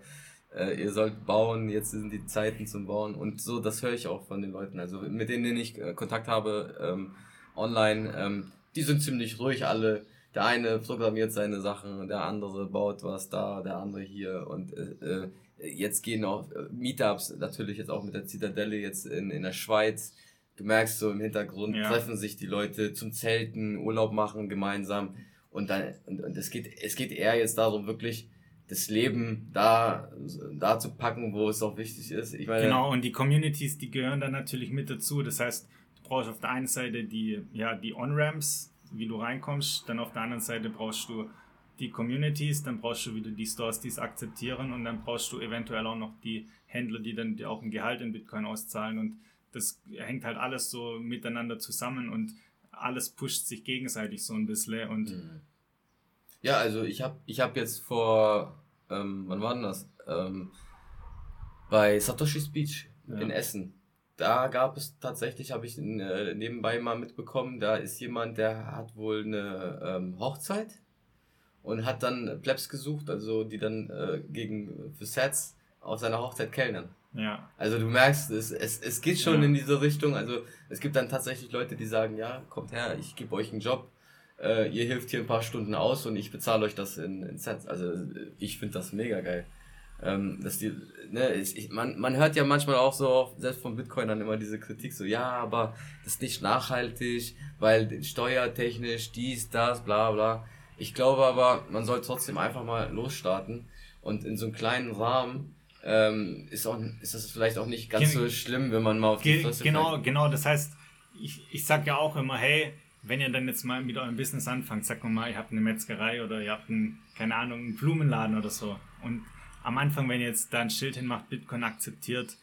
äh, ihr sollt bauen, jetzt sind die Zeiten zum Bauen und so, das höre ich auch von den Leuten. Also mit denen, denen ich äh, Kontakt habe, ähm, online, ähm, die sind ziemlich ruhig alle. Der eine programmiert seine Sachen, der andere baut was da, der andere hier und äh, äh Jetzt gehen auch äh, Meetups, natürlich jetzt auch mit der Zitadelle jetzt in, in der Schweiz. Du merkst so im Hintergrund, ja. treffen sich die Leute zum Zelten, Urlaub machen gemeinsam. Und dann, und, und es geht, es geht eher jetzt darum, wirklich das Leben da, da zu packen, wo es auch wichtig ist. Ich meine, genau, und die Communities, die gehören dann natürlich mit dazu. Das heißt, du brauchst auf der einen Seite die, ja, die On-Ramps, wie du reinkommst, dann auf der anderen Seite brauchst du die Communities, dann brauchst du wieder die Stores, die es akzeptieren und dann brauchst du eventuell auch noch die Händler, die dann auch ein Gehalt in Bitcoin auszahlen und das hängt halt alles so miteinander zusammen und alles pusht sich gegenseitig so ein bisschen und Mhm. Ja, also ich habe ich hab jetzt vor, ähm, wann war denn das? Ähm, bei Satoshi's Beach Ja. in Essen. Da gab es tatsächlich, habe ich äh, nebenbei mal mitbekommen, da ist jemand, der hat wohl eine ähm, Hochzeit und hat dann Plebs gesucht, also die dann äh, gegen für Sets auf seiner Hochzeit kellnern. ja, Also du merkst, es, es, es geht schon Ja. in diese Richtung. Also es gibt dann tatsächlich Leute, die sagen, ja, kommt her, ich gebe euch einen Job, äh, ihr hilft hier ein paar Stunden aus und ich bezahle euch das in, in Sets. Also äh, ich finde das mega geil. Ähm, dass die, ne, ich, ich, man, man hört ja manchmal auch so, selbst von Bitcoin dann immer diese Kritik, so, ja, aber das ist nicht nachhaltig, weil steuertechnisch dies, das, bla bla. Ich glaube aber, man soll trotzdem einfach mal losstarten und in so einem kleinen Rahmen ähm, ist, auch, ist das vielleicht auch nicht ganz Gen- so schlimm, wenn man mal auf die Fresse genau, fällt. genau. Das heißt, ich, ich sag ja auch immer, hey, wenn ihr dann jetzt mal mit eurem Business anfangt, sagt mal, mal, ihr habt eine Metzgerei oder ihr habt einen, keine Ahnung, einen Blumenladen oder so. Und am Anfang, wenn ihr jetzt da ein Schild hinmacht, Bitcoin akzeptiert,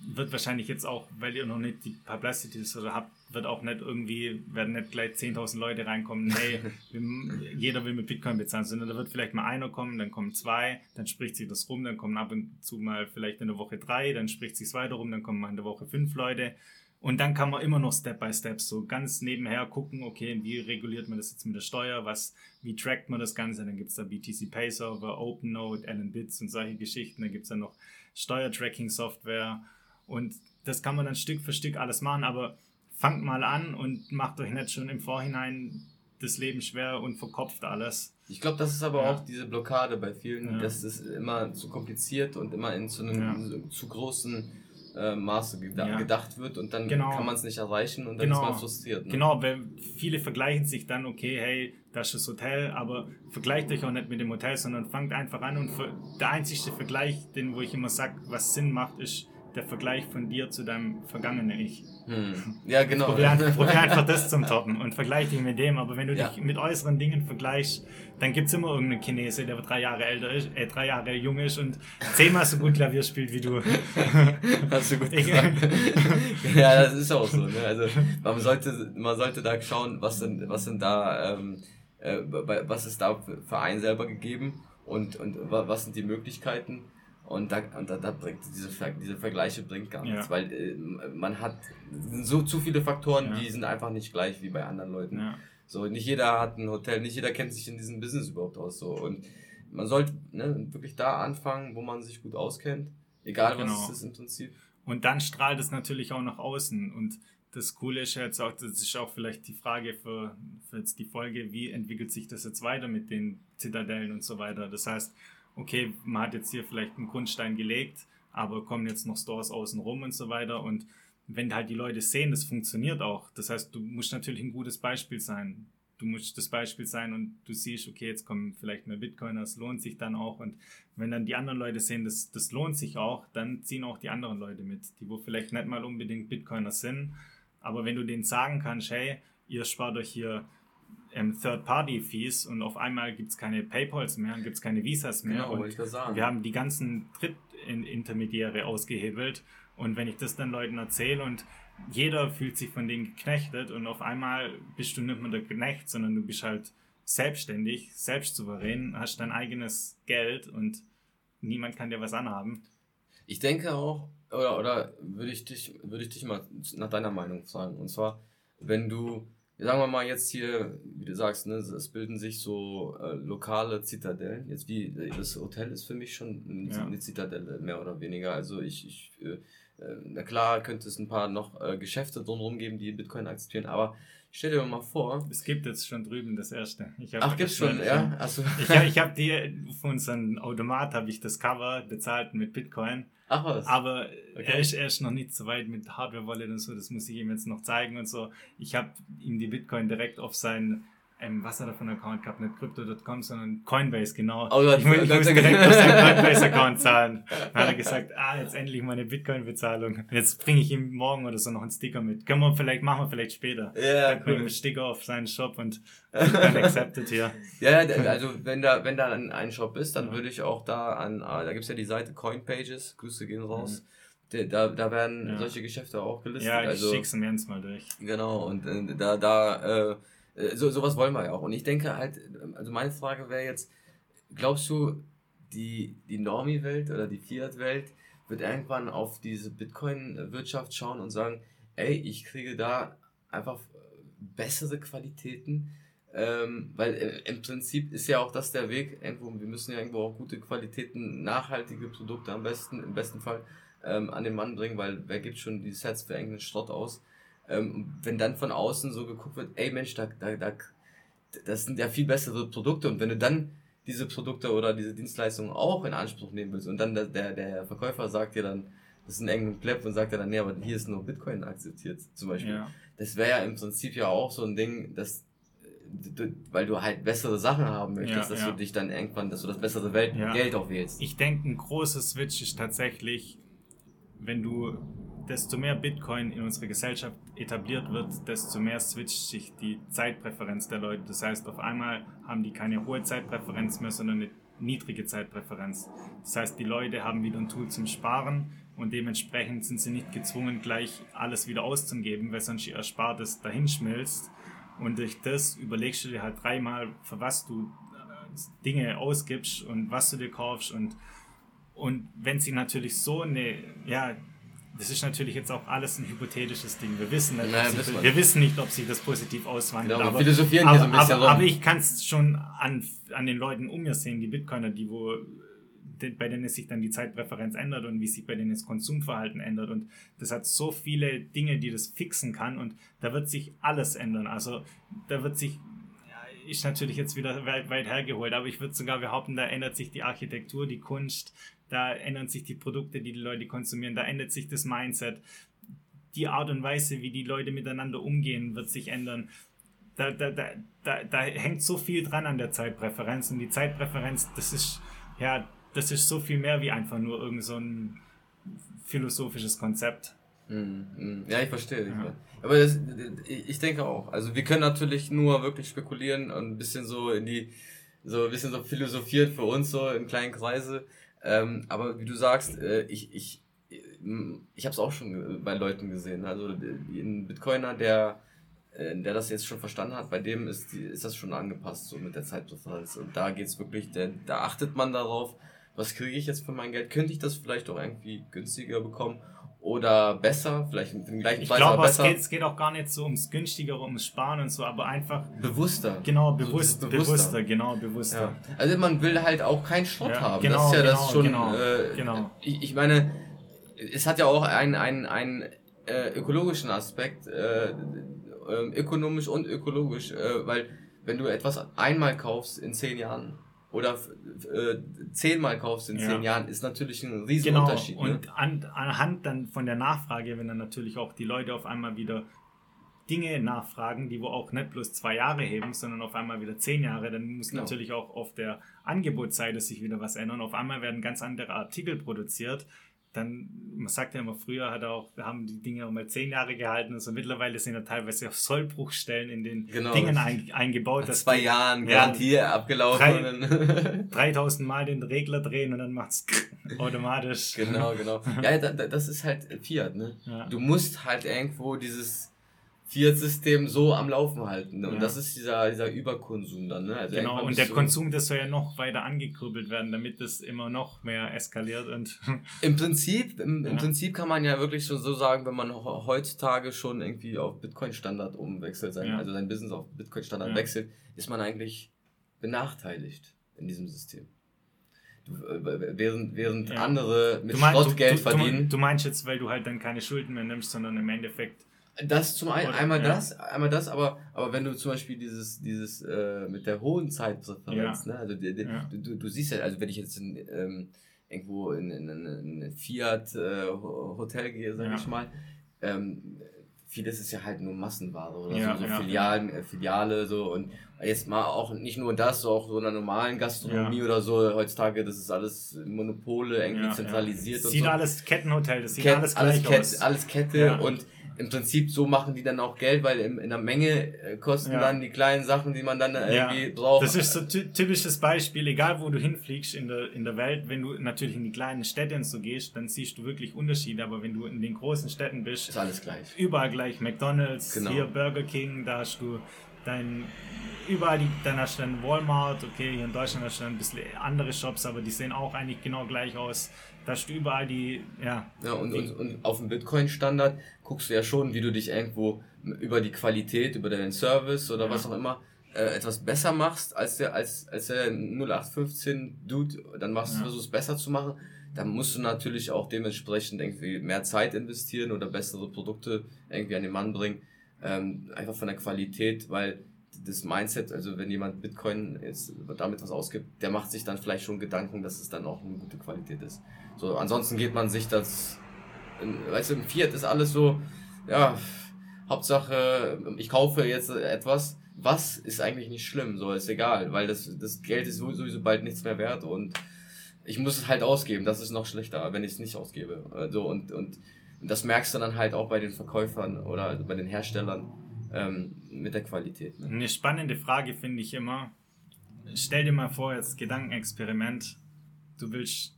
wird wahrscheinlich jetzt auch, weil ihr noch nicht die Publicity oder habt, wird auch nicht irgendwie, werden nicht gleich 10.000 Leute reinkommen, hey, jeder will mit Bitcoin bezahlen, sondern da wird vielleicht mal einer kommen, dann kommen zwei, dann spricht sich das rum, dann kommen ab und zu mal vielleicht in der Woche drei, dann spricht sich weiter rum, dann kommen mal in der Woche fünf Leute. Und dann kann man immer noch Step by Step so ganz nebenher gucken, okay, wie reguliert man das jetzt mit der Steuer, was, wie trackt man das Ganze, dann gibt es da BTC Pay Server, OpenNote, Allen Bits und solche Geschichten, dann gibt es dann noch Steuertracking-Software. Und das kann man dann Stück für Stück alles machen, aber fangt mal an und macht euch nicht schon im Vorhinein das Leben schwer und verkopft alles. Ich glaube, das ist aber Ja. auch diese Blockade bei vielen, Ja. dass es immer zu kompliziert und immer in zu einem Ja. zu großen äh, Maße gedacht wird und dann Genau. kann man es nicht erreichen und dann Genau. ist man frustriert. Ne? Genau, weil viele vergleichen sich dann, okay, hey, das ist das Hotel, aber vergleicht euch auch nicht mit dem Hotel, sondern fangt einfach an und der einzige Vergleich, den wo ich immer sage, was Sinn macht, ist der Vergleich von dir zu deinem vergangenen Ich. Hm. Ja, genau. Probier, probier einfach das zum Toppen und vergleich dich mit dem. Aber wenn du Ja. dich mit äußeren Dingen vergleichst, dann gibt es immer irgendeinen Chinese, der drei Jahre älter ist, äh, drei Jahre jung ist und zehnmal so gut Klavier spielt wie du. Hast du gut gesagt. ja, das ist auch so. Ne? Also man sollte, man sollte da schauen, was sind, was sind da, ähm, äh, was ist da für einen selber gegeben und, und wa- was sind die Möglichkeiten. Und da, und da, da bringt diese, Ver diese Vergleiche bringt gar nichts, Ja. weil äh, man hat so zu viele Faktoren, Ja. die sind einfach nicht gleich wie bei anderen Leuten. Ja. So, nicht jeder hat ein Hotel, nicht jeder kennt sich in diesem Business überhaupt aus. So. Und man sollte ne, wirklich da anfangen, wo man sich gut auskennt. Egal was Genau. es ist im Prinzip. Und dann strahlt es natürlich auch nach außen. Und das Coole ist jetzt auch, das ist auch vielleicht die Frage für, für jetzt die Folge, wie entwickelt sich das jetzt weiter mit den Zitadellen und so weiter. Das heißt, okay, man hat jetzt hier vielleicht einen Grundstein gelegt, aber kommen jetzt noch Stores außen rum und so weiter. Und wenn halt die Leute sehen, das funktioniert auch. Das heißt, du musst natürlich ein gutes Beispiel sein. Du musst das Beispiel sein und du siehst, okay, jetzt kommen vielleicht mehr Bitcoiner, es lohnt sich dann auch. Und wenn dann die anderen Leute sehen, das, das lohnt sich auch, dann ziehen auch die anderen Leute mit, die wo vielleicht nicht mal unbedingt Bitcoiner sind. Aber wenn du denen sagen kannst, hey, ihr spart euch hier ähm, Third-Party-Fees und auf einmal gibt es keine Paypals mehr, gibt es keine Visas mehr. Genau, und wollte ich das sagen. wir haben die ganzen Drittintermediäre ausgehebelt. Und wenn ich das dann Leuten erzähle und jeder fühlt sich von denen geknechtet und auf einmal bist du nicht mehr der Knecht, sondern du bist halt selbstständig, selbstsouverän, hast dein eigenes Geld und niemand kann dir was anhaben. Ich denke auch, oder, oder würde ich dich, würde ich dich mal nach deiner Meinung fragen. Und zwar, wenn du, sagen wir mal jetzt hier, wie du sagst, ne, es bilden sich so äh, lokale Zitadellen. Jetzt wie, das Hotel ist für mich schon eine, Ja. Zitadelle, mehr oder weniger. Also ich, ich äh, äh, na klar könnte es ein paar noch äh, Geschäfte drumherum geben, die Bitcoin akzeptieren, aber stell dir mal vor, Es gibt jetzt schon drüben das erste. Ach, gibt's schon, ja? Achso. Ich habe ich hab dir für unseren Automat habe ich das Cover bezahlt mit Bitcoin. Ach was. Aber Okay. er, ist, er ist noch nicht so weit mit Hardware-Wallet und so, das muss ich ihm jetzt noch zeigen und so. Ich habe ihm die Bitcoin direkt auf sein, ähm, was hat er für einen Account gehabt? Nicht Crypto.com, sondern Coinbase, genau. Oh, ich, ich muss direkt auf seinen Coinbase-Account zahlen. Dann hat er gesagt, ah, jetzt endlich meine Bitcoin-Bezahlung. Jetzt bringe ich ihm morgen oder so noch einen Sticker mit. Können wir vielleicht, machen wir vielleicht später. ja, Dann kriegen wir einen Sticker auf seinen Shop und dann accepted hier. Ja, also wenn da, wenn da ein, ein Shop ist, dann Ja. würde ich auch da an, ah, da gibt's ja die Seite Coinpages, Grüße gehen raus. Der, da, da werden Ja. solche Geschäfte auch gelistet. Ja, ich also, schick's mir jetzt mal durch. Genau, und äh, da, da, äh, so, sowas wollen wir ja auch. Und ich denke halt, also meine Frage wäre jetzt, glaubst du, die, die Normie-Welt oder die Fiat-Welt wird irgendwann auf diese Bitcoin-Wirtschaft schauen und sagen, ey, ich kriege da einfach bessere Qualitäten, ähm, weil äh, im Prinzip ist ja auch das der Weg, irgendwo, wir müssen ja irgendwo auch gute Qualitäten, nachhaltige Produkte am besten, im besten Fall ähm, an den Mann bringen, weil wer gibt schon die Sets für irgendeinen Schrott aus? Ähm, wenn dann von außen so geguckt wird, ey Mensch, da, da, da, das sind ja viel bessere Produkte und wenn du dann diese Produkte oder diese Dienstleistungen auch in Anspruch nehmen willst und dann der, der, der Verkäufer sagt dir dann, das ist ein irgendein Plepp und sagt dir dann, nee, aber hier ist nur Bitcoin akzeptiert, zum Beispiel. Ja. Das wäre ja im Prinzip ja auch so ein Ding, dass du, weil du halt bessere Sachen haben möchtest, Ja, dass ja. du dich dann irgendwann, dass du das bessere Welt Ja. Geld auch wählst. Ich denke, ein großer Switch ist tatsächlich, wenn du, desto mehr Bitcoin in unserer Gesellschaft etabliert wird, desto mehr switcht sich die Zeitpräferenz der Leute. Das heißt, auf einmal haben die keine hohe Zeitpräferenz mehr, sondern eine niedrige Zeitpräferenz. Das heißt, die Leute haben wieder ein Tool zum Sparen und dementsprechend sind sie nicht gezwungen, gleich alles wieder auszugeben, weil sonst ihr Erspartes dahin schmilzt. Und durch das überlegst du dir halt dreimal, für was du äh, Dinge ausgibst und was du dir kaufst und und wenn sie natürlich so eine, ja, das ist natürlich jetzt auch alles ein hypothetisches Ding. Wir wissen nicht, wissen sie, wir wissen nicht, ob sich das positiv auswandelt. Genau, aber, philosophieren aber, hier so ein bisschen aber, aber ich kann es schon an, an den Leuten um mir sehen, die Bitcoiner, die wo bei denen sich dann die Zeitpräferenz ändert und wie sich bei denen das Konsumverhalten ändert. Und das hat so viele Dinge, die das fixen kann und da wird sich alles ändern. Also da wird sich ja, ist natürlich jetzt wieder weit, weit hergeholt, aber ich würde sogar behaupten, da ändert sich die Architektur, die Kunst, da ändern sich die Produkte, die die Leute konsumieren, da ändert sich das Mindset. Die Art und Weise, wie die Leute miteinander umgehen, wird sich ändern. Da, da, da, da, da hängt so viel dran an der Zeitpräferenz und die Zeitpräferenz, das ist, ja, das ist so viel mehr wie einfach nur irgend so ein philosophisches Konzept. Mhm, mhm. Ja, ich verstehe. Ja. Aber das, ich denke auch. Also wir können natürlich nur wirklich spekulieren und ein bisschen so in die, so ein bisschen so philosophiert für uns so in kleinen Kreise. Ähm, aber wie du sagst, äh, ich, ich, ich habe es auch schon bei Leuten gesehen. Also ein Bitcoiner, der, äh, der das jetzt schon verstanden hat, bei dem ist, die, ist das schon angepasst so mit der Zeitpräferenz. Und da geht's wirklich, der, da achtet man darauf, was kriege ich jetzt für mein Geld? Könnte ich das vielleicht auch irgendwie günstiger bekommen? Oder besser, vielleicht dem gleichen Ich Preis, glaube, aber es geht, es geht auch gar nicht so ums Günstigere, ums Sparen und so, aber einfach bewusster. Genau, So bewusst, dieses bewusster, genau, bewusster. Ja. Also man will halt auch keinen Schrott Ja, haben. genau, das ist ja das genau, schon. genau, äh, genau. Ich, ich meine, es hat ja auch einen, einen, einen äh, ökologischen Aspekt, äh, äh, ökonomisch und ökologisch, äh, weil wenn du etwas einmal kaufst in zehn Jahren oder äh, zehnmal kaufst in Ja. zehn Jahren, ist natürlich ein riesen Genau, Unterschied. Ne? und an, anhand dann von der Nachfrage, wenn dann natürlich auch die Leute auf einmal wieder Dinge nachfragen, die wo auch nicht bloß zwei Jahre heben, sondern auf einmal wieder zehn Jahre, dann muss Genau. natürlich auch auf der Angebotsseite sich wieder was ändern. Auf einmal werden ganz andere Artikel produziert. Dann, man sagt ja immer, früher hat auch, haben die Dinge auch mal zehn Jahre gehalten und so. Mittlerweile sind ja teilweise auch Sollbruchstellen in den Genau. Dingen ein, eingebaut. Nach zwei Jahren Ja. Garantie abgelaufen. 3000 Mal den Regler drehen und dann macht's automatisch. Genau, genau. Ja, da, da, das ist halt Fiat, ne? Ja. Du musst halt irgendwo dieses Fiat-System so am Laufen halten. Und Ja. das ist dieser, dieser Überkonsum dann, ne? Also Genau, und der du- Konsum, das soll ja noch weiter angekurbelt werden, damit das immer noch mehr eskaliert und Im Prinzip, im, im Ja. Prinzip kann man ja wirklich schon so sagen, wenn man heutzutage schon irgendwie auf Bitcoin-Standard umwechselt, sein, Ja. also sein Business auf Bitcoin-Standard wechselt, ist man eigentlich benachteiligt in diesem System. Du, äh, während während andere mit du, mein- Schrott du, Geld du, verdienen. Du, du meinst jetzt, weil du halt dann keine Schulden mehr nimmst, sondern im Endeffekt. Das zum einen, einmal ja. das, einmal das, aber, aber wenn du zum Beispiel dieses, dieses äh, mit der hohen Zeitpräferenz, Ja. ne, also die, die, Ja. du, du, siehst ja, also wenn ich jetzt in, ähm, irgendwo in, in, in, in ein Fiat äh, gehe, sag Ja. ich mal, ähm, vieles ist ja halt nur Massenware oder Ja, so, so ja. Filialen, äh, Filiale so und jetzt mal auch nicht nur das, so auch so in der normalen Gastronomie Ja. oder so heutzutage, das ist alles Monopole irgendwie Ja, zentralisiert ja. und Sieht so. alles Kettenhotel, das sieht Kett- alles alles, gleich Kett, aus. alles Kette Ja. und im Prinzip so machen die dann auch Geld, weil in, in der Menge äh, kosten Ja. dann die kleinen Sachen, die man dann äh, Ja, irgendwie braucht. Das ist so ty typisches Beispiel, egal wo du hinfliegst in der, in der Welt, wenn du natürlich in die kleinen Städte und so gehst, dann siehst du wirklich Unterschiede, aber wenn du in den großen Städten bist, ist alles gleich. überall gleich McDonalds, Genau. hier Burger King, da hast du dein, überall, die, dann hast du dann Walmart, okay, hier in Deutschland hast du dann ein bisschen andere Shops, aber die sehen auch eigentlich genau gleich aus. Da hast du überall die, ja, Ja, und, und, und auf dem Bitcoin-Standard guckst du ja schon, wie du dich irgendwo über die Qualität, über deinen Service oder Ja. was auch immer äh, etwas besser machst als der, als, als der 0815 Dude, dann machst du Ja. versuchst es besser zu machen. Dann musst du natürlich auch dementsprechend irgendwie mehr Zeit investieren oder bessere Produkte irgendwie an den Mann bringen. Ähm, einfach von der Qualität, weil das Mindset, also wenn jemand Bitcoin jetzt damit was ausgibt, der macht sich dann vielleicht schon Gedanken, dass es dann auch eine gute Qualität ist. So, ansonsten geht man sich das, in, weißt du, im Fiat ist alles so, ja, Hauptsache, ich kaufe jetzt etwas, was ist eigentlich nicht schlimm, so ist egal, weil das, das Geld ist sowieso bald nichts mehr wert und ich muss es halt ausgeben, das ist noch schlechter, wenn ich es nicht ausgebe. Also und, und das merkst du dann halt auch bei den Verkäufern oder bei den Herstellern ähm, mit der Qualität. Ne? Eine spannende Frage finde ich immer. Stell dir mal vor, jetzt Gedankenexperiment. Du willst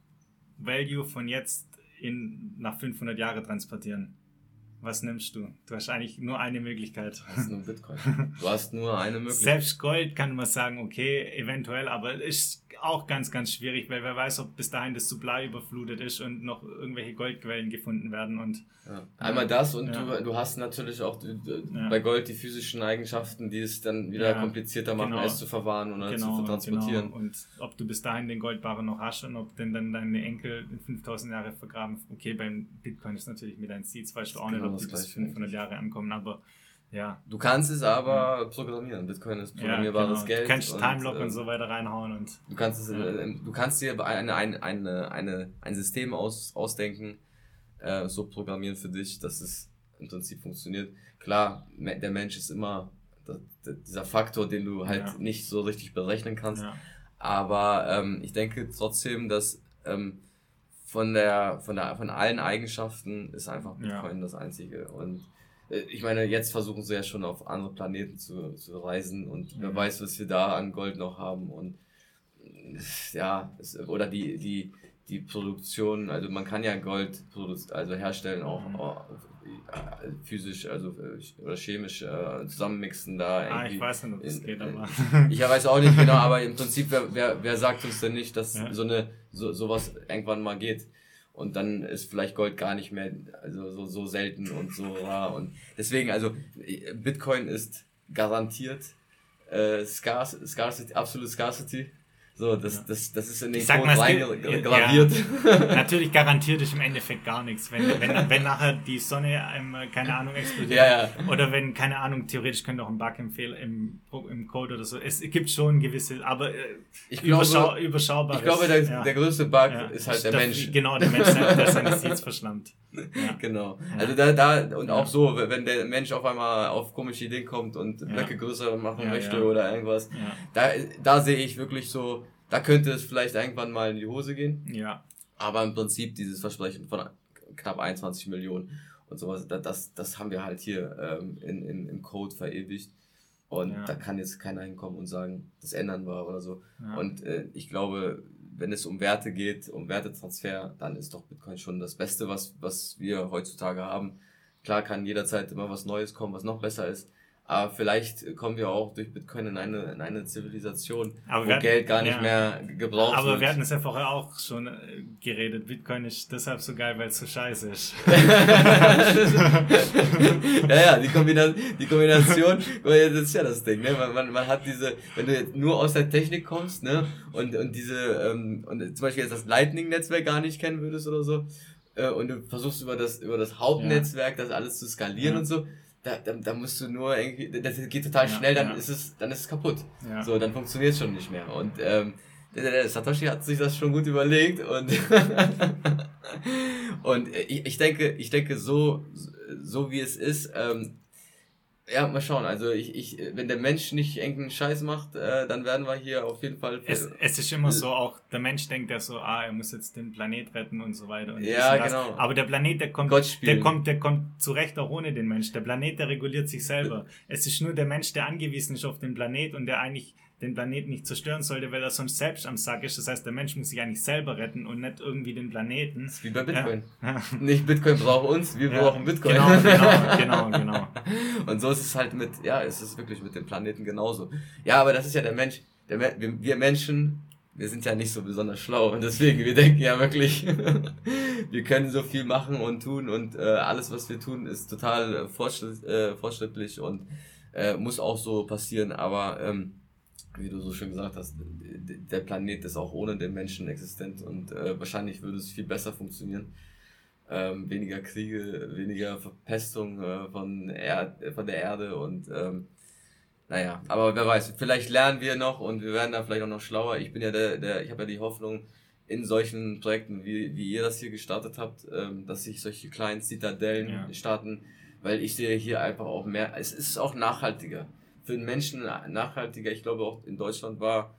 Value von jetzt in, nach 500 Jahre transportieren. Was nimmst du? Du hast eigentlich nur eine Möglichkeit. Das ist nur Bitcoin. Du hast nur eine Möglichkeit. Selbst Gold kann man sagen, okay, eventuell, aber ist auch ganz, ganz schwierig, weil wer weiß, ob bis dahin das Supply überflutet ist und noch irgendwelche Goldquellen gefunden werden und Ja. Einmal das und Ja. du, du hast natürlich auch Ja. bei Gold die physischen Eigenschaften, die es dann wieder komplizierter machen, genau. es zu verwahren oder genau, zu transportieren. genau. Und ob du bis dahin den Goldbarren noch hast und ob denn dann deine Enkel in 5000 Jahre vergraben. Okay, beim Bitcoin ist natürlich mit deinen Seeds, weißt du auch nicht, Genau ob das die bis Gleiche 500 Jahre ankommen, aber ja. Du kannst es aber programmieren. Bitcoin ist Ja, programmierbares genau. Geld. Du kannst und, Timelock ähm, und so weiter reinhauen und Du kannst es, Ja. äh, du kannst dir eine, eine, eine, eine, ein System aus, ausdenken, äh, so programmieren für dich, dass es im Prinzip funktioniert. Klar, der Mensch ist immer dieser Faktor, den du halt Ja. nicht so richtig berechnen kannst. ja. Aber ähm, ich denke trotzdem, dass ähm, von der von der von allen Eigenschaften ist einfach Ja. Bitcoin das einzige. Und äh, ich meine, jetzt versuchen sie ja schon auf andere Planeten zu, zu reisen und wer Mhm. weiß, was wir da an Gold noch haben und ja, es, oder die die die Produktion, also man kann ja Gold also herstellen auch, Mhm. auch äh, physisch, also äh, oder chemisch äh, zusammenmixen da Ah, ich irgendwie. weiß nicht, ob das in- geht, aber. Ich weiß auch nicht genau, aber im Prinzip, wer, wer, wer sagt uns denn nicht, dass Ja. so eine so sowas irgendwann mal geht? Und dann ist vielleicht Gold gar nicht mehr also so, so selten und so rar. Und deswegen, also Bitcoin ist garantiert äh, Scarce, Scarcity, absolute Scarcity. So, das, Ja. das, das ist in den Code reingraviert. Natürlich garantiert ist im Endeffekt gar nichts. Wenn, wenn, wenn nachher die Sonne, einem, äh, keine Ahnung, explodiert. Ja, ja. Oder wenn, keine Ahnung, theoretisch könnte auch ein Bug im, Fehl, im, im Code oder so. Es gibt schon gewisse, aber äh, Ich überschau, glaube, überschaubar. ich glaube der, der größte Bug Ja. ist halt der Mensch. Genau, der Mensch, der seine Seeds verschlammt. Ja. Genau. Ja. Also da, da, und Ja. auch so, wenn der Mensch auf einmal auf komische Ideen kommt und Ja. Blöcke größer machen Ja, möchte ja. oder irgendwas, Ja. da, da sehe ich wirklich so, da könnte es vielleicht irgendwann mal in die Hose gehen. ja. Aber im Prinzip dieses Versprechen von knapp 21 Millionen und sowas, da- das, das haben wir halt hier ähm, in, in, im Code verewigt. Und Ja. da kann jetzt keiner hinkommen und sagen, das ändern wir oder so. Ja. Und äh, ich glaube, wenn es um Werte geht, um Wertetransfer, dann ist doch Bitcoin schon das Beste, was, was wir heutzutage haben. Klar kann jederzeit immer was Neues kommen, was noch besser ist. Aber vielleicht kommen wir auch durch Bitcoin in eine, in eine Zivilisation, Aber wo hatten- Geld gar nicht ja. mehr gebraucht Aber wird. wir hatten es ja vorher auch schon äh, geredet. Bitcoin ist deshalb so geil, weil es so scheiße ist. ja, ja, die, Kombina die Kombination, das ist ja das Ding, ne? Man, man, man hat diese, wenn du jetzt nur aus der Technik kommst, ne, und, und diese, ähm, und zum Beispiel jetzt das Lightning-Netzwerk gar nicht kennen würdest oder so, äh, und du versuchst über das, über das Hauptnetzwerk das alles zu skalieren Ja. und so, da, da, da musst du nur irgendwie, das geht total schnell, dann ist es, dann ist es kaputt. So, dann funktioniert es schon nicht mehr. Und ähm, Satoshi hat sich das schon gut überlegt und und ich, ich denke, ich denke so so wie es ist, ähm, Ja, mal schauen. Also ich, ich, wenn der Mensch nicht irgendeinen Scheiß macht, äh, dann werden wir hier auf jeden Fall. Es, es ist immer so, auch der Mensch denkt ja so, ah, er muss jetzt den Planet retten und so weiter. Und Ja, und genau. Aber der Planet, der kommt, der kommt, der kommt zurecht auch ohne den Mensch. Der Planet, der reguliert sich selber. Es ist nur der Mensch, der angewiesen ist auf den Planet und der eigentlich den Planeten nicht zerstören sollte, weil er sonst selbst am Sack ist. Das heißt, der Mensch muss sich eigentlich selber retten und nicht irgendwie den Planeten. Das ist wie bei Bitcoin. Ja. Nicht Bitcoin braucht uns, wir Ja, brauchen Bitcoin. Genau, genau, genau, genau. Und so ist es halt mit, ja, es ist wirklich mit dem Planeten genauso. Ja, aber das ist ja der Mensch. Der, wir, wir Menschen, wir sind ja nicht so besonders schlau und deswegen, wir denken ja wirklich, wir können so viel machen und tun und äh, alles, was wir tun, ist total äh, fortschritt, äh, fortschrittlich und äh, muss auch so passieren, aber ähm, wie du so schön gesagt hast, der Planet ist auch ohne den Menschen existent und äh, wahrscheinlich würde es viel besser funktionieren. Ähm, weniger Kriege, weniger Verpestung äh, von, Erd von der Erde und ähm, naja, aber wer weiß, vielleicht lernen wir noch und wir werden da vielleicht auch noch schlauer. Ich bin ja der, der ich habe ja die Hoffnung in solchen Projekten, wie, wie ihr das hier gestartet habt, ähm, dass sich solche kleinen Zitadellen Ja. starten, weil ich sehe hier einfach auch mehr, es ist auch nachhaltiger. Für den Menschen nachhaltiger, ich glaube auch in Deutschland war,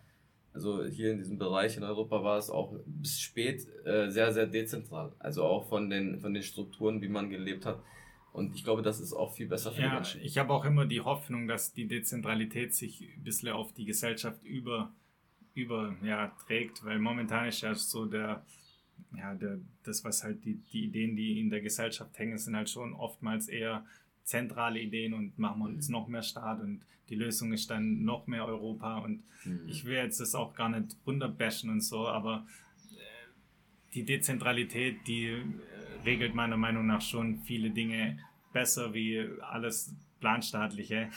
also hier in diesem Bereich in Europa war es auch bis spät äh, sehr, sehr dezentral. Also auch von den, von den Strukturen, wie man gelebt hat. Und ich glaube, das ist auch viel besser für die Ja, Menschen. ich habe auch immer die Hoffnung, dass die Dezentralität sich ein bisschen auf die Gesellschaft über, über ja, trägt, weil momentan ist ja so der, ja, der, das, was halt die, die Ideen, die in der Gesellschaft hängen, sind halt schon oftmals eher zentrale Ideen und machen wir uns noch mehr Staat und die Lösung ist dann noch mehr Europa und Mhm. ich will jetzt das auch gar nicht runterbashen und so, aber äh, die Dezentralität, die äh, regelt meiner Meinung nach schon viele Dinge besser wie alles planstaatliche.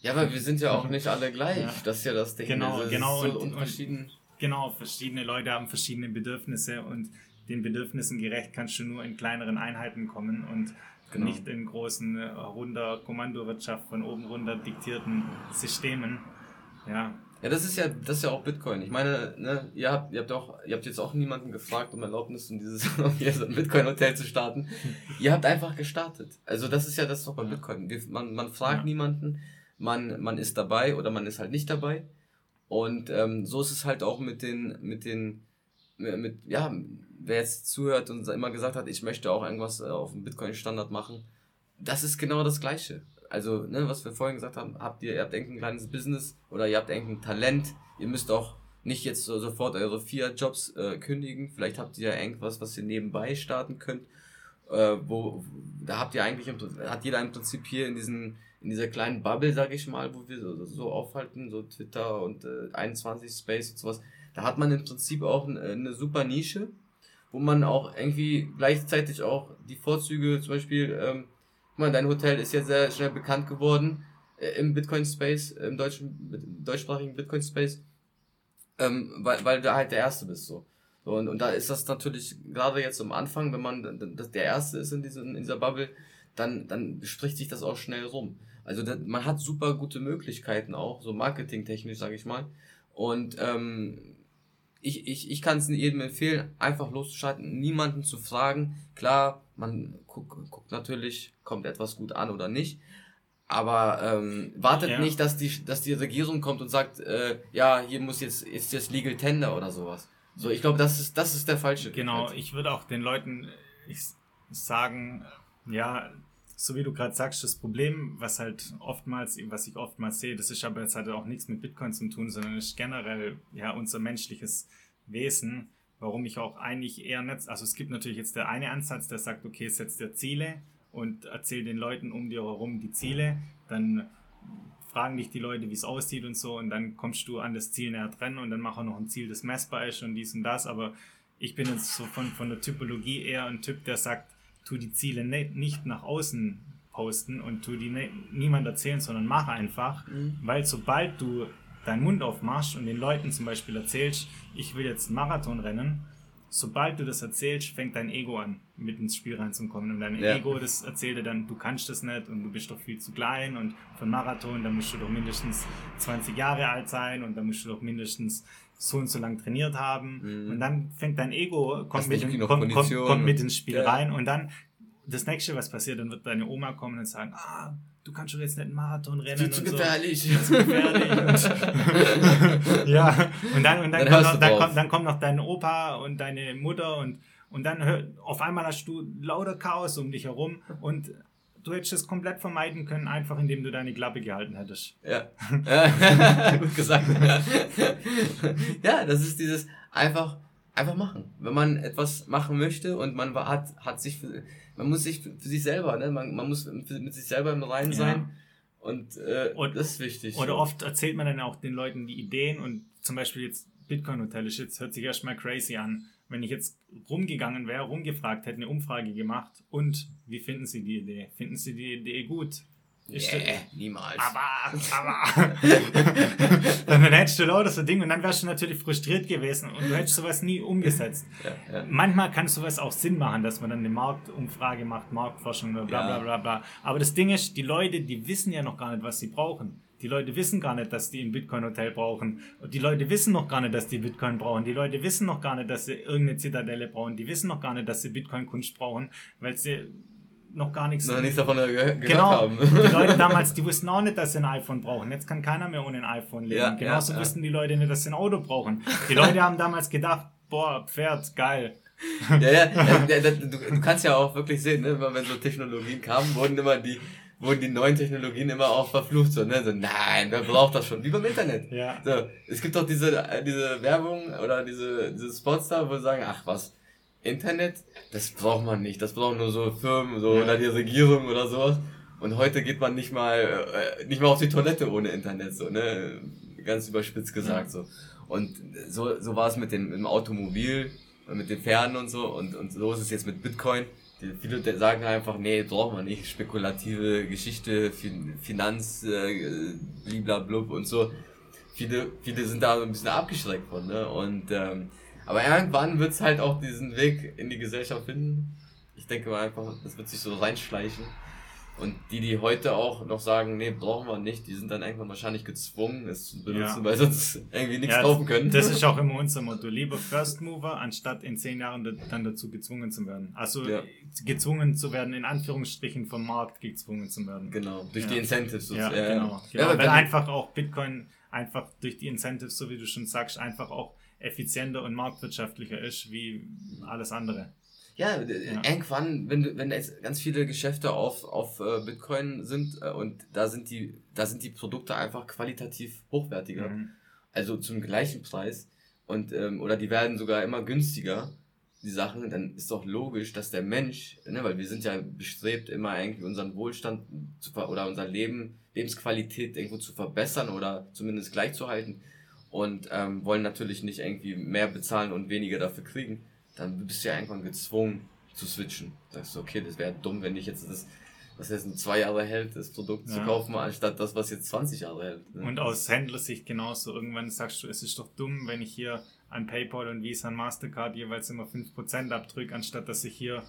Ja, aber wir sind ja auch nicht alle gleich. Ja. Das ist ja das Ding. Genau, es genau, So und- und-. Genau, verschiedene Leute haben verschiedene Bedürfnisse und den Bedürfnissen gerecht kannst du nur in kleineren Einheiten kommen und Genau. nicht in großen äh, runter Kommandowirtschaft von oben runter diktierten Systemen. Ja, Ja, das ist ja, das ist ja auch Bitcoin. Ich meine, ne, ihr habt, ihr habt auch, ihr habt jetzt auch niemanden gefragt um Erlaubnis, um dieses, Bitcoin-Hotel zu starten. ihr habt einfach gestartet. Also das ist ja das doch bei Bitcoin. Wir, man, man fragt Ja. niemanden, man, man ist dabei oder man ist halt nicht dabei. Und ähm, so ist es halt auch mit den, mit den, mit, ja, wer jetzt zuhört und immer gesagt hat, ich möchte auch irgendwas äh, auf dem Bitcoin-Standard machen, das ist genau das Gleiche. Also, ne, was wir vorhin gesagt haben, habt ihr, ihr habt irgendein kleines Business oder ihr habt irgendein Talent, ihr müsst auch nicht jetzt so sofort eure vier Jobs äh, kündigen, vielleicht habt ihr ja irgendwas, was ihr nebenbei starten könnt, äh, wo, da habt ihr eigentlich, hat jeder im Prinzip hier in diesen, in dieser kleinen Bubble, sag ich mal, wo wir so, so aufhalten, so Twitter und äh, 21 Space und sowas, da hat man im Prinzip auch eine, eine super Nische, wo man auch irgendwie gleichzeitig auch die Vorzüge, zum Beispiel, ähm, guck mal, dein Hotel ist jetzt sehr schnell bekannt geworden äh, im Bitcoin-Space, im deutschen, deutschsprachigen Bitcoin-Space, ähm, weil, weil du halt der Erste bist, so. und, und da ist das natürlich, gerade jetzt am Anfang, wenn man der Erste ist in, diesen, in dieser Bubble, dann, dann spricht sich das auch schnell rum. Also da, man hat super gute Möglichkeiten auch, so marketingtechnisch, sage ich mal. Und ähm, ich, ich, ich kann es jedem empfehlen, einfach loszuschalten, niemanden zu fragen. Klar, man guckt, guckt natürlich, kommt etwas gut an oder nicht. Aber ähm, wartet Ja. nicht, dass die, dass die Regierung kommt und sagt, äh, ja, hier muss jetzt, ist jetzt Legal Tender oder sowas. So, ich glaube, das ist, das ist der falsche. Genau, ich würde auch den Leuten ich, sagen, ja, so wie du gerade sagst, das Problem, was halt oftmals, was ich oftmals sehe, das ist aber jetzt halt auch nichts mit Bitcoin zu tun, sondern ist generell ja unser menschliches Wesen, warum ich auch eigentlich eher nicht, also es gibt natürlich jetzt der eine Ansatz, der sagt, okay, setz dir Ziele und erzähl den Leuten um dir herum die Ziele, dann fragen dich die Leute, wie es aussieht und so und dann kommst du an das Ziel näher dran und dann mach auch noch ein Ziel, das messbar ist und dies und das, aber ich bin jetzt so von, von der Typologie eher ein Typ, der sagt, tu die Ziele ne, nicht nach außen posten und tu die ne, niemand erzählen, sondern mach einfach, weil sobald du deinen Mund aufmachst und den Leuten zum Beispiel erzählst, ich will jetzt einen Marathon rennen, sobald du das erzählst, fängt dein Ego an, mit ins Spiel reinzukommen. Und dein Ja. Ego, das erzählt dir dann, du kannst das nicht und du bist doch viel zu klein und für einen Marathon, da musst du doch mindestens 20 Jahre alt sein und da musst du doch mindestens so und so lang trainiert haben. Mhm. Und dann fängt dein Ego, kommt, mit, in, kommt, kommt, kommt mit ins Spiel Ja. rein und dann das nächste, was passiert, dann wird deine Oma kommen und sagen, ah, du kannst doch jetzt nicht einen Marathon rennen. Zu so. gefährlich. Viel zu gefährlich. Und, ja, und dann, und dann, Dann kommt noch, dann, kommt, dann kommt noch dein Opa und deine Mutter und, und dann hör, auf einmal hast du lauter Chaos um dich herum und du hättest es komplett vermeiden können, einfach indem du deine Klappe gehalten hättest. Ja. Gut gesagt. Ja. ja, das ist dieses einfach, einfach machen. Wenn man etwas machen möchte und man hat, hat sich, für, man muss sich für, sich selber, ne, man, man muss mit sich selber im Reinen Ja. sein. Und, äh, Und- das ist wichtig. Oder oft erzählt man dann auch den Leuten die Ideen und zum Beispiel jetzt Bitcoin Hotel ist jetzt, hört sich erstmal crazy an. Wenn ich jetzt rumgegangen wäre, rumgefragt hätte, eine Umfrage gemacht und wie finden Sie die Idee? Finden Sie die Idee gut? Nee, niemals. Aber, aber. dann hättest du lauter so Ding und dann wärst du natürlich frustriert gewesen und du hättest sowas nie umgesetzt. ja, ja. Manchmal kann sowas auch Sinn machen, dass man dann eine Marktumfrage macht, Marktforschung oder bla Ja. bla bla bla. Aber das Ding ist, die Leute, die wissen ja noch gar nicht, was sie brauchen. Die Leute wissen gar nicht, dass die ein Bitcoin-Hotel brauchen. Die Leute wissen noch gar nicht, dass die Bitcoin brauchen. Die Leute wissen noch gar nicht, dass sie irgendeine Zitadelle brauchen. Die wissen noch gar nicht, dass sie Bitcoin-Kunst brauchen, weil sie noch gar nichts Noch nichts davon ge gehört Genau. haben. Die Leute damals, die wussten auch nicht, dass sie ein iPhone brauchen. Jetzt kann keiner mehr ohne ein iPhone leben. Ja, Genauso ja, ja. wussten die Leute nicht, dass sie ein Auto brauchen. Die Leute haben damals gedacht, boah, Pferd, geil. Ja, ja, du, kannst ja auch wirklich sehen, ne, wenn so Technologien kamen, wurden immer die, wurden die neuen Technologien immer auch verflucht, so, ne, so, nein, wer braucht das schon? Wie beim Internet. Ja. So, es gibt doch diese, äh, diese Werbung oder diese, diese Spots da, wo sie sagen, ach was, Internet, das braucht man nicht, das brauchen nur so Firmen, so, oder die Regierung oder sowas. Und heute geht man nicht mal, äh, nicht mal auf die Toilette ohne Internet, so, ne, ganz überspitzt gesagt, so. Und so, so war es mit dem, mit dem Automobil, mit den Pferden und so, und, und so ist es jetzt mit Bitcoin. Viele sagen einfach, nee, braucht man nicht, spekulative Geschichte, fin Finanz, äh, bliblablub und so viele, viele sind da so ein bisschen abgeschreckt von, ne? Und ähm, aber irgendwann wird's halt auch diesen Weg in die Gesellschaft finden. Ich denke mal einfach, das wird sich so reinschleichen. Und die, die heute auch noch sagen, nee, brauchen wir nicht, die sind dann irgendwann wahrscheinlich gezwungen, es zu benutzen, Ja. weil sonst irgendwie nichts Ja, kaufen können. Das ist auch immer unser Motto. Lieber First Mover, anstatt in zehn Jahren da- dann dazu gezwungen zu werden. Also Ja. gezwungen zu werden, in Anführungsstrichen vom Markt gezwungen zu werden. genau, durch die Incentives. Ja, genau. genau weil einfach auch Bitcoin einfach durch die Incentives, so wie du schon sagst, einfach auch effizienter und marktwirtschaftlicher ist wie alles andere. Ja, d- Ja. irgendwann, wenn wenn jetzt ganz viele Geschäfte auf, auf äh, Bitcoin sind äh, und da sind die, da sind die Produkte einfach qualitativ hochwertiger. Mhm. also zum gleichen Preis und ähm, oder die werden sogar immer günstiger die Sachen dann ist doch logisch dass der Mensch ne, weil wir sind ja bestrebt immer irgendwie unseren Wohlstand zu oder unser Leben Lebensqualität irgendwo zu verbessern oder zumindest gleichzuhalten und ähm, wollen natürlich nicht irgendwie mehr bezahlen und weniger dafür kriegen dann bist du ja irgendwann gezwungen zu switchen sagst du okay das wäre dumm wenn ich jetzt das was jetzt ein zwei Jahre hält, das Produkt zu Ja. kaufen, anstatt das, was jetzt 20 Jahre hält. ne? Und aus Händlersicht genauso. Irgendwann sagst du, es ist doch dumm, wenn ich hier an PayPal und Visa und Mastercard jeweils immer 5% abdrücke, anstatt dass ich hier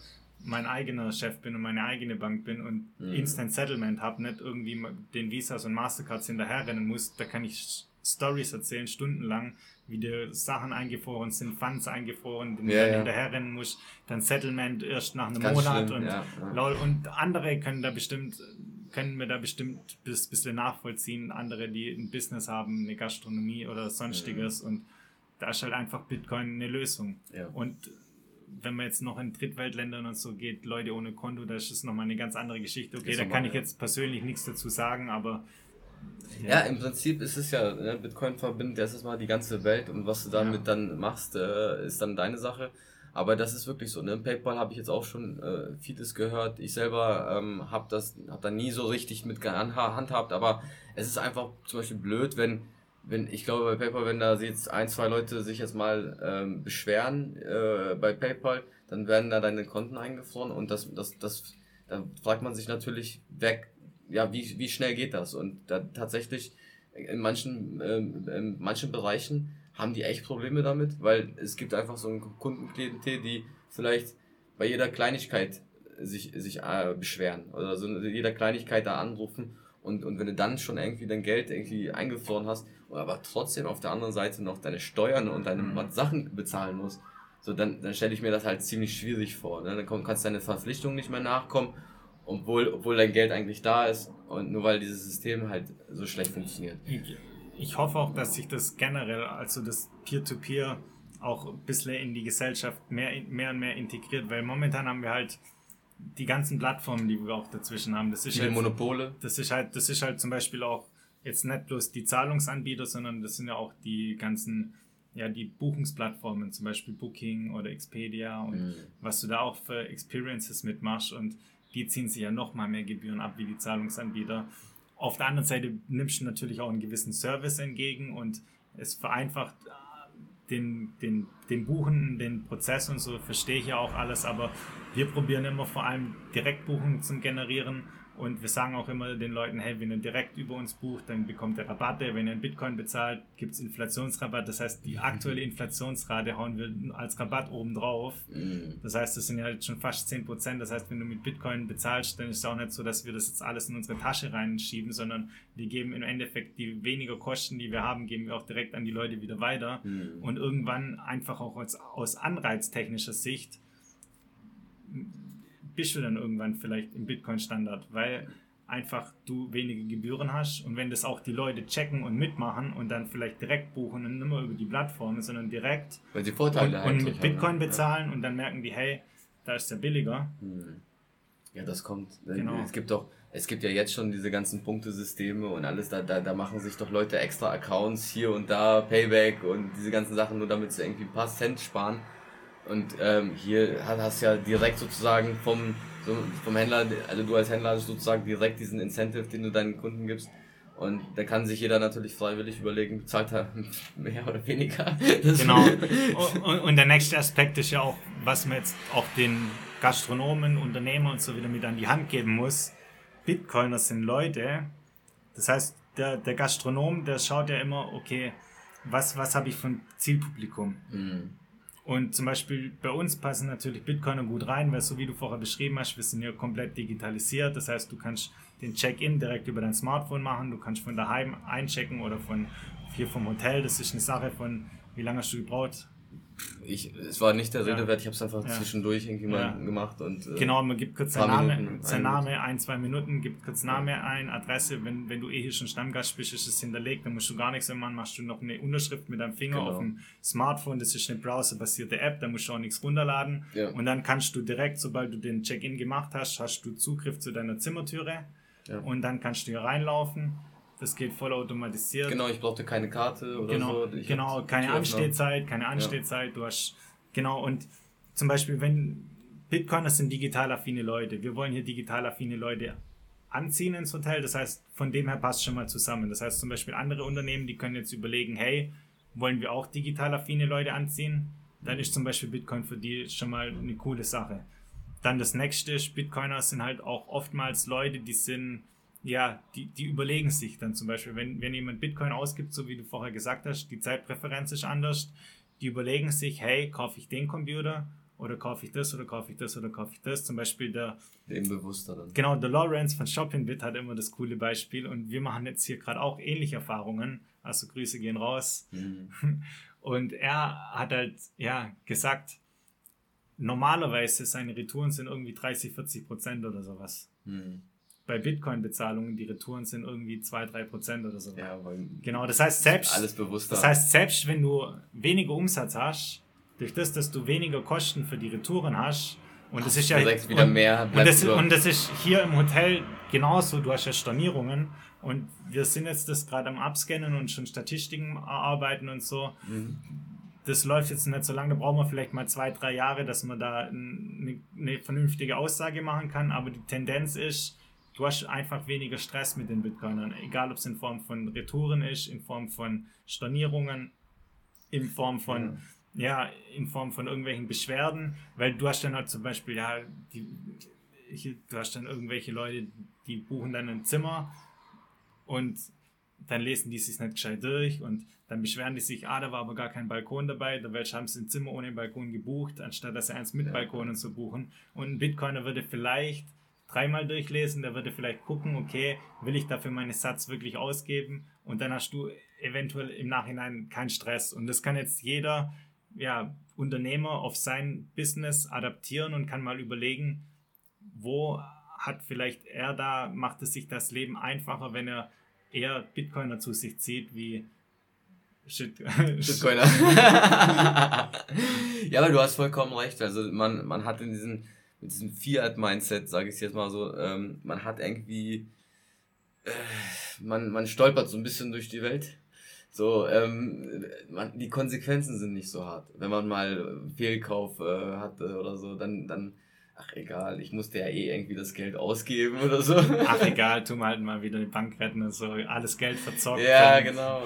mein eigener Chef bin und meine eigene Bank bin und Mhm. Instant Settlement habe, nicht irgendwie den Visas und Mastercards hinterherrennen muss. Da kann ich Stories erzählen, stundenlang, wie dir Sachen eingefroren sind, Funds eingefroren, den Ja, ja. hinterherrennen musst, dann Settlement erst nach einem Ganz Monat schlimm, und ja, ja. lol. Und andere können da bestimmt, können wir da bestimmt bis bisschen nachvollziehen. Andere, die ein Business haben, eine Gastronomie oder sonstiges. Und da ist halt einfach Bitcoin eine Lösung. Ja. Und wenn man jetzt noch in Drittweltländern und so geht, Leute ohne Konto, da ist es nochmal eine ganz andere Geschichte. Okay, Ist da kann ich ja. jetzt persönlich nichts dazu sagen, aber Ja, im Prinzip ist es ja, ne, Bitcoin verbindet erstens mal die ganze Welt und was du damit Ja. dann machst, äh, ist dann deine Sache. Aber das ist wirklich so, ne? PayPal habe ich jetzt auch schon äh, vieles gehört. Ich selber ähm, habe das, hab da nie so richtig mit gehandhabt, aber es ist einfach zum Beispiel blöd, wenn, wenn, ich glaube bei PayPal, wenn da jetzt ein, zwei Leute sich jetzt mal ähm, beschweren äh, bei PayPal, dann werden da deine Konten eingefroren und das, das, das, da fragt man sich natürlich weg, ja, wie, wie schnell geht das? Und da tatsächlich in manchen, ähm, in manchen Bereichen haben die echt Probleme damit, weil es gibt einfach so ein Kundenklientel, die vielleicht bei jeder Kleinigkeit sich, sich äh, beschweren oder so jeder Kleinigkeit da anrufen und, und wenn du dann schon irgendwie dein Geld irgendwie eingefroren hast, aber trotzdem auf der anderen Seite noch deine Steuern und deine Sachen bezahlen musst, so dann, dann stelle ich mir das halt ziemlich schwierig vor. Ne? Dann komm, kannst deine Verpflichtungen nicht mehr nachkommen obwohl, obwohl dein Geld eigentlich da ist und nur weil dieses System halt so schlecht funktioniert. Ich, ich hoffe auch, dass sich das generell, also das Peer-to-Peer, auch ein bisschen in die Gesellschaft mehr, mehr und mehr integriert, weil momentan haben wir halt die ganzen Plattformen, die wir auch dazwischen haben. Das ist halt, Monopole. Das ist halt, das ist halt zum Beispiel auch jetzt nicht bloß die Zahlungsanbieter, sondern das sind ja auch die ganzen, ja, die Buchungsplattformen, zum Beispiel Booking oder Expedia und Mhm. was du da auch für Experiences mitmachst und die ziehen sich ja noch mal mehr Gebühren ab wie die Zahlungsanbieter. Auf der anderen Seite nimmst du natürlich auch einen gewissen Service entgegen und es vereinfacht äh, den, den, den Buchen, den Prozess und so, verstehe ich ja auch alles, aber wir probieren immer vor allem Direktbuchungen zu generieren und wir sagen auch immer den Leuten, hey, wenn ihr direkt über uns bucht, dann bekommt ihr Rabatte. Wenn ihr in Bitcoin bezahlt, gibt es Inflationsrabatt. Das heißt, die aktuelle Inflationsrate hauen wir als Rabatt oben drauf. Mhm. Das heißt, das sind ja jetzt schon fast 10%. Das heißt, wenn du mit Bitcoin bezahlst, dann ist es auch nicht so, dass wir das jetzt alles in unsere Tasche reinschieben, sondern wir geben im Endeffekt die weniger Kosten, die wir haben, geben wir auch direkt an die Leute wieder weiter. Mhm. Und irgendwann einfach auch aus, aus anreiztechnischer Sicht bist du dann irgendwann vielleicht im Bitcoin-Standard, weil einfach du wenige Gebühren hast und wenn das auch die Leute checken und mitmachen und dann vielleicht direkt buchen und nicht mehr über die Plattform, sondern direkt Weil sie und, Vorteile und eigentlich mit haben, Bitcoin ne? bezahlen und dann merken die, hey, da ist der billiger. Ja. Mhm. ja, das kommt. Genau. Es gibt doch, es gibt ja jetzt schon diese ganzen Punktesysteme und alles, da, da, da machen sich doch Leute extra Accounts hier und da, Payback und diese ganzen Sachen, nur damit sie irgendwie ein paar Cent sparen. Und ähm, hier hast hast ja direkt sozusagen vom, vom Händler, also du als Händler hast sozusagen direkt diesen Incentive, den du deinen Kunden gibst. Und da kann sich jeder natürlich freiwillig überlegen, bezahlt er mehr oder weniger. Das- Genau. Und, und, der nächste Aspekt ist ja auch, was man jetzt auch den Gastronomen, Unternehmern und so wieder mit an die Hand geben muss. Bitcoiner sind Leute. Das heißt, der, der Gastronom, der schaut ja immer, okay, was, was habe ich ein Zielpublikum? Mhm. Und zum Beispiel bei uns passen natürlich Bitcoiner gut rein, weil so wie du vorher beschrieben hast, wir sind ja komplett digitalisiert. Das heißt, du kannst den Check-in direkt über dein Smartphone machen, du kannst von daheim einchecken oder von hier vom Hotel. Das ist eine Sache von, wie lange hast du gebraucht? Ich, es war nicht der. Rede wert, ich habe es einfach zwischendurch irgendwie mal gemacht und äh, Genau, man gibt kurz seinen Name, Minuten, sein Name, ein, zwei Minuten, gibt kurz Name ein, Adresse. Wenn, wenn du eh hier schon Stammgast bist, ist es hinterlegt, dann musst du gar nichts mehr machen, machst du noch eine Unterschrift mit deinem Finger Genau. auf dem Smartphone. Das ist eine browserbasierte App, da musst du auch nichts runterladen. Und dann kannst du direkt, sobald du den Check-in gemacht hast, hast du Zugriff zu deiner Zimmertüre Ja. und dann kannst du hier reinlaufen. Das geht voll automatisiert. genau, ich brauchte keine Karte oder Genau, so. Ich genau keine. Anstehzeit, keine Anstehzeit. Du hast, genau, und zum Beispiel, wenn Bitcoiner sind digital affine Leute, wir wollen hier digital affine Leute anziehen ins Hotel, das heißt, von dem her passt schon mal zusammen. Das heißt, zum Beispiel andere Unternehmen, die können jetzt überlegen, hey, wollen wir auch digital affine Leute anziehen? Dann ist zum Beispiel Bitcoin für die schon mal eine coole Sache. Dann das nächste ist, Bitcoiner sind halt auch oftmals Leute, die sind, ja, die, die überlegen sich dann zum Beispiel, wenn, wenn jemand Bitcoin ausgibt, so wie du vorher gesagt hast, die Zeitpräferenz ist anders, die überlegen sich, hey, kaufe ich den Computer oder kaufe ich das oder kaufe ich das oder kaufe ich das. Zum Beispiel der, Eben bewusster dann. genau, der Lawrence von Shoppingbit hat immer das coole Beispiel und wir machen jetzt hier gerade auch ähnliche Erfahrungen. Also Grüße gehen raus. Mhm. Und er hat halt, ja, gesagt, normalerweise seine Retouren sind irgendwie 30, 40 Prozent oder sowas. Mhm. Bei Bitcoin-Bezahlungen, die Retouren sind irgendwie 2, 3 Prozent oder so. Ja, Genau, das heißt, selbst, alles bewusster. das heißt, selbst wenn du weniger Umsatz hast, durch das, dass du weniger Kosten für die Retouren hast, und das ist ja direkt wieder und, mehr und das, und das ist hier im Hotel genauso, du hast ja Stornierungen und wir sind jetzt das gerade am Abscannen und schon Statistiken erarbeiten und so. Mhm. Das läuft jetzt nicht so lange, da brauchen wir vielleicht mal zwei, drei Jahre, dass man da eine, eine vernünftige Aussage machen kann, aber die Tendenz ist, du hast einfach weniger Stress mit den Bitcoinern, egal ob es in Form von Retouren ist, in Form von Stornierungen, in Form von, ja, in Form von irgendwelchen Beschwerden, weil du hast dann halt zum Beispiel, ja, die, hier, du hast dann irgendwelche Leute, die buchen dann ein Zimmer und dann lesen die sich nicht gescheit durch und dann beschweren die sich, ah, da war aber gar kein Balkon dabei, da welche haben sie ein Zimmer ohne Balkon gebucht, anstatt dass sie eins mit Ja. Balkon und so buchen. Und ein Bitcoiner würde vielleicht dreimal durchlesen, der würde vielleicht gucken, okay, will ich dafür meinen Satz wirklich ausgeben? Und dann hast du eventuell im Nachhinein keinen Stress. Und das kann jetzt jeder ja, Unternehmer auf sein Business adaptieren und kann mal überlegen, wo hat vielleicht er da, macht es sich das Leben einfacher, wenn er eher Bitcoiner zu sich zieht, wie Shit, Bitcoiner. ja, aber du hast vollkommen recht. Also man, man hat in diesem, mit diesem Fiat-Mindset, sage ich jetzt mal so, ähm, man hat irgendwie, äh, man, man stolpert so ein bisschen durch die Welt. So, ähm, man, die Konsequenzen sind nicht so hart. Wenn man mal Fehlkauf äh, hatte oder so, dann, dann ach egal, ich musste ja eh irgendwie das Geld ausgeben oder so. Ach egal, tu mal halt mal wieder die Bank retten und so, alles Geld verzockt. Ja, genau.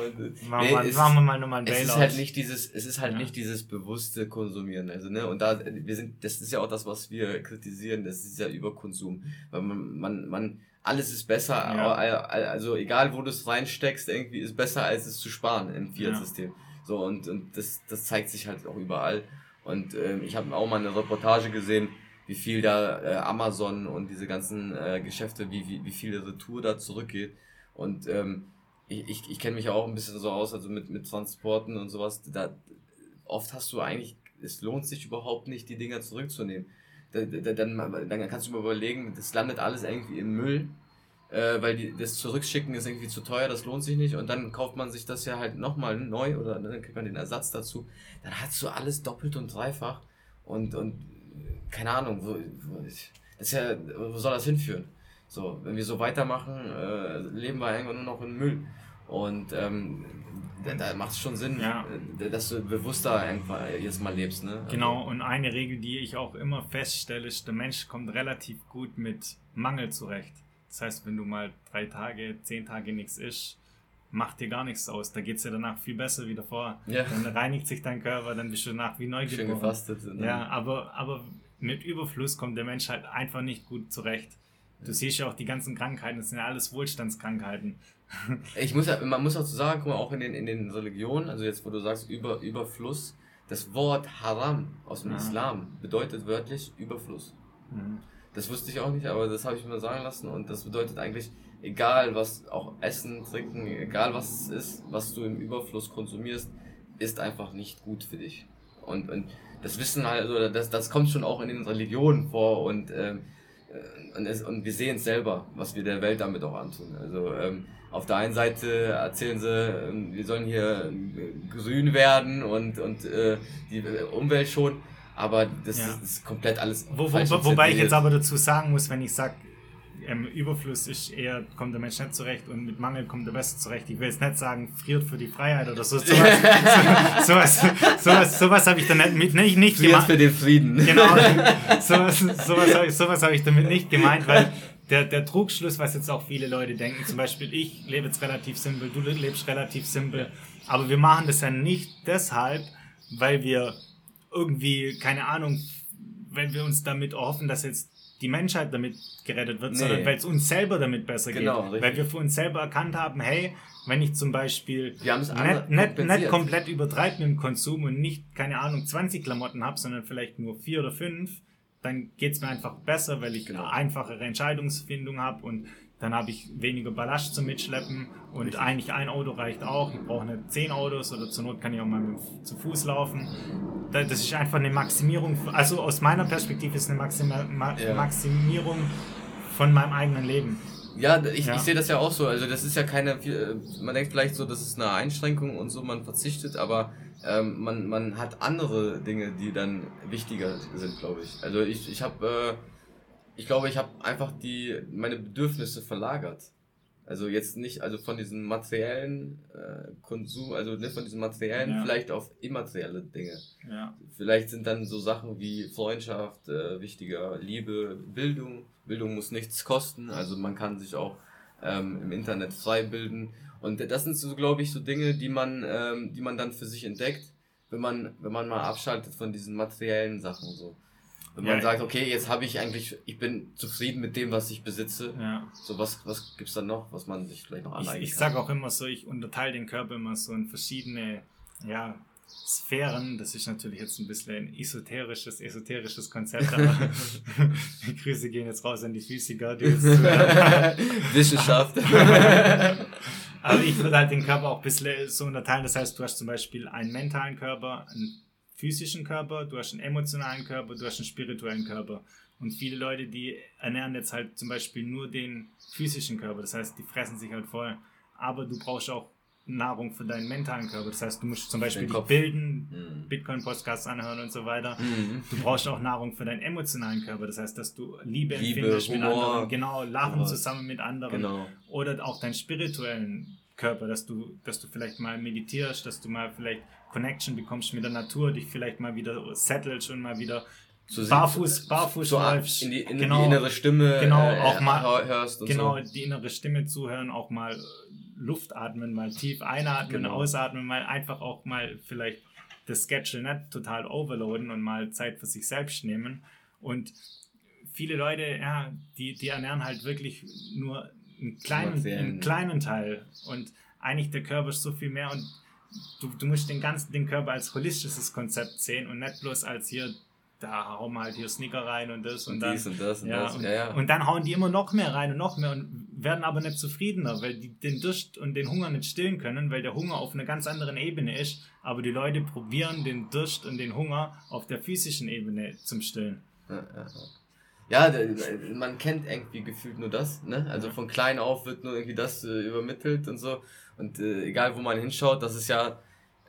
Machen, nee, wir, machen wir mal nochmal ein Bailout. Es ist halt nicht dieses, es ist halt ja. nicht dieses bewusste Konsumieren, also ne, und da, wir sind, das ist ja auch das, was wir kritisieren, das ist ja Überkonsum, weil man, man, man alles ist besser, ja. also egal wo du es reinsteckst, irgendwie ist besser, als es zu sparen im Fiat-System. Ja. So, und, und das, das zeigt sich halt auch überall. Und ähm, ich habe auch mal eine Reportage gesehen, wie viel da äh, Amazon und diese ganzen äh, Geschäfte, wie, wie, wie viel Retour da zurückgeht. Und ähm, ich, ich, ich kenne mich auch ein bisschen so aus, also mit, mit Transporten und sowas. Da, oft hast du eigentlich, es lohnt sich überhaupt nicht, die Dinger zurückzunehmen. Da, da, dann, dann kannst du mal überlegen, das landet alles irgendwie im Müll, äh, weil die, das Zurückschicken ist irgendwie zu teuer, das lohnt sich nicht. Und dann kauft man sich das ja halt nochmal neu oder dann kriegt man den Ersatz dazu. Dann hast du alles doppelt und dreifach. Und, und keine Ahnung, wo, wo, das ja, wo soll das hinführen? So, wenn wir so weitermachen, äh, leben wir irgendwann nur noch in Müll. Und ähm, da, da macht es schon Sinn, ja. Äh, dass du bewusster jetzt mal lebst. Ne? Genau, und eine Regel, die ich auch immer feststelle, ist, der Mensch kommt relativ gut mit Mangel zurecht. Das heißt, wenn du mal drei Tage, zehn Tage nichts isst, macht dir gar nichts aus. Da geht es ja danach viel besser wie davor. Ja. Dann reinigt sich dein Körper, dann bist du danach wie neu. Schön gefastet. Ja, aber, aber mit Überfluss kommt der Mensch halt einfach nicht gut zurecht. Du siehst ja auch die ganzen Krankheiten, das sind ja alles Wohlstandskrankheiten. Ich muss ja, man muss auch zu sagen, guck mal, auch in den, in den Religionen, also jetzt wo du sagst Über, Überfluss, das Wort Haram aus dem ja. Islam bedeutet wörtlich Überfluss. Mhm. Das wusste ich auch nicht, aber das habe ich mir sagen lassen und das bedeutet eigentlich, egal was, auch Essen, Trinken, egal was es ist, was du im Überfluss konsumierst, ist einfach nicht gut für dich. Und, und das Wissen halt, also das, das kommt schon auch in den Religionen vor und, ähm, äh, und, es, und wir sehen es selber, was wir der Welt damit auch antun. Also ähm, auf der einen Seite erzählen sie, ähm, wir sollen hier grün werden und, und äh, die Umwelt schon, aber das, ja. ist, ist, komplett alles. Wo, wo, wobei ich jetzt aber dazu sagen muss, wenn ich sage, ähm, Überfluss ist eher, kommt der Mensch nicht zurecht und mit Mangel kommt der Beste zurecht. Ich will jetzt nicht sagen, friert für die Freiheit oder so. Sowas, so, sowas, sowas, sowas habe ich damit nicht, nicht, nicht gemeint. für den Frieden. Genau, sowas, sowas habe ich, sowas hab ich damit nicht gemeint, weil der, der Trugschluss, was jetzt auch viele Leute denken, zum Beispiel ich lebe jetzt relativ simpel, du lebst relativ simpel, aber wir machen das ja nicht deshalb, weil wir irgendwie, keine Ahnung, wenn wir uns damit erhoffen, dass jetzt die Menschheit damit gerettet wird, nee. sondern weil es uns selber damit besser genau, geht. Richtig. Weil wir für uns selber erkannt haben, hey, wenn ich zum Beispiel nicht, nicht, nicht komplett übertreibe mit dem Konsum und nicht, keine Ahnung, 20 Klamotten habe, sondern vielleicht nur vier oder fünf, dann geht es mir einfach besser, weil ich genau. eine einfachere Entscheidungsfindung habe und dann habe ich weniger Ballast zum Mitschleppen und Richtig. eigentlich ein Auto reicht auch. Ich brauche nicht zehn Autos oder zur Not kann ich auch mal zu Fuß laufen. Das ist einfach eine Maximierung, also aus meiner Perspektive ist eine Maxima, Ma ja. Maximierung von meinem eigenen Leben. Ja, ich, ja. ich sehe das ja auch so. Also das ist ja keine, man denkt vielleicht so, das ist eine Einschränkung und so, man verzichtet, aber ähm, man, man hat andere Dinge, die dann wichtiger sind, glaube ich. Also ich, ich habe... Äh, ich glaube, ich habe einfach die meine Bedürfnisse verlagert. Also jetzt nicht, also von diesem materiellen äh, Konsum, also nicht von diesem materiellen, ja. vielleicht auf immaterielle Dinge. Ja. Vielleicht sind dann so Sachen wie Freundschaft äh, wichtiger, Liebe, Bildung. Bildung muss nichts kosten, also man kann sich auch ähm, im Internet frei bilden. Und das sind so, glaube ich, so Dinge, die man, ähm, die man dann für sich entdeckt, wenn man, wenn man mal abschaltet von diesen materiellen Sachen so. Wenn ja, man sagt, okay, jetzt habe ich eigentlich, ich bin zufrieden mit dem, was ich besitze. Ja. So, was, was gibt's dann noch, was man sich vielleicht noch aneignen Ich, ich sage auch immer so, ich unterteile den Körper immer so in verschiedene, ja, Sphären. Das ist natürlich jetzt ein bisschen ein esoterisches, esoterisches Konzept, aber die Grüße gehen jetzt raus an die Physiker, die jetzt Wissenschaft. aber ich würde halt den Körper auch ein bisschen so unterteilen. Das heißt, du hast zum Beispiel einen mentalen Körper, einen physischen Körper, du hast einen emotionalen Körper, du hast einen spirituellen Körper. Und viele Leute, die ernähren jetzt halt zum Beispiel nur den physischen Körper, das heißt, die fressen sich halt voll. Aber du brauchst auch Nahrung für deinen mentalen Körper. Das heißt, du musst zum Beispiel dich bilden, Mhm. Bitcoin-Podcasts anhören und so weiter. Mhm. Du brauchst auch Nahrung für deinen emotionalen Körper. Das heißt, dass du Liebe, Liebe, empfindest mit Humor, anderen. Genau, lachen sowas. zusammen mit anderen. Genau. Oder auch deinen spirituellen Körper, dass du, dass du vielleicht mal meditierst, dass du mal vielleicht Connection bekommst mit der Natur, dich vielleicht mal wieder settelst und mal wieder So barfuß, barfuß so läufst. in die, in genau, die innere Stimme genau, äh, auch mal- hör- hörst und genau, so. die innere Stimme zuhören, auch mal äh, Luft atmen, mal tief einatmen, Genau. ausatmen, mal einfach auch mal vielleicht das Schedule nicht total overloaden und mal Zeit für sich selbst nehmen. Und viele Leute, ja, die, die ernähren halt wirklich nur einen kleinen, einen kleinen Teil. Und eigentlich der Körper ist so viel mehr und du, du musst den ganzen den Körper als holistisches Konzept sehen und nicht bloß als hier, da hauen wir halt hier Sneaker rein und das und, Und dann. dies und das und Ja, das. und, ja, ja. und dann hauen die immer noch mehr rein und noch mehr und werden aber nicht zufriedener, weil die den Durst und den Hunger nicht stillen können, weil der Hunger auf einer ganz anderen Ebene ist. Aber die Leute probieren den Durst und den Hunger auf der physischen Ebene zum Stillen. Ja, ja, ja. Ja, man kennt irgendwie gefühlt nur das, ne? Also von klein auf wird nur irgendwie das äh, übermittelt und so. Und äh, egal wo man hinschaut, das ist ja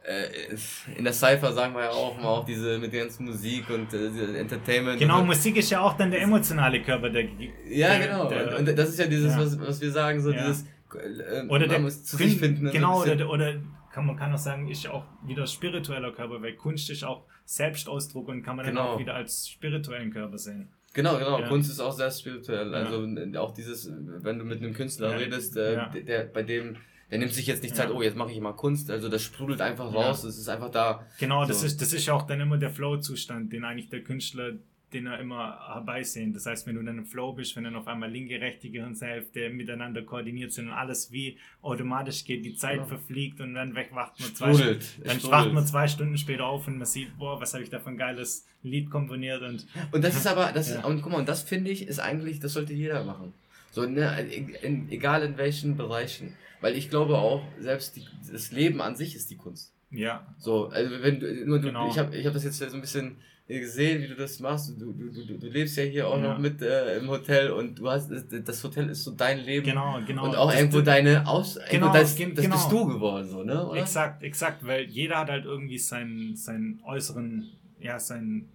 äh, in der Cypher sagen wir ja auch mal auch diese mit der ganzen Musik und äh, Entertainment. Genau. Musik ist ja auch dann der emotionale Körper. Der, Ja, der, genau. Der, und, und das ist ja dieses, ja. was, was wir sagen, so Ja. dieses äh, oder man der muss zu sich finden. Genau, So oder, oder kann man kann auch sagen, ist auch wieder spiritueller Körper, weil Kunst ist auch Selbstausdruck und kann man Genau. dann auch wieder als spirituellen Körper sehen. Genau, genau. Ja. Kunst ist auch sehr spirituell. Ja. Also auch dieses, wenn du mit einem Künstler Ja. redest, äh, Ja. der, der bei dem, der nimmt sich jetzt nicht Ja. Zeit, oh, jetzt mache ich mal Kunst. Also das sprudelt einfach Ja. raus. Es ist einfach da. Genau, das So. ist, das ist auch dann immer der Flow-Zustand, den eigentlich der Künstler, den er immer herbeisehnt. Das heißt, wenn du dann im Flow bist, wenn dann auf einmal linke, rechte Gehirnshälfte miteinander koordiniert sind und alles wie automatisch geht, die Zeit Ja. verfliegt und dann wacht man zwei. Stunden. Dann wacht man zwei Stunden später auf und man sieht, boah, was habe ich da für ein geiles Lied komponiert und Und das ist aber, das Ja. ist, und guck mal, und das finde ich, ist eigentlich, das sollte jeder machen. So, ne, in, in, egal in welchen Bereichen. Weil ich glaube auch, selbst die, das Leben an sich ist die Kunst. ja, So, also wenn du, nur du, Genau. ich habe ich hab das jetzt so ein bisschen gesehen, wie du das machst. Du, du, du, du lebst ja hier auch Ja. noch mit äh, im Hotel und du hast, das Hotel ist so dein Leben. genau, genau. Und auch Das- irgendwo deine Aus, Genau, das, das genau. bist du geworden, so, ne? Oder? Exakt, exakt, weil jeder hat halt irgendwie seinen, seinen äußeren, ja, seinen,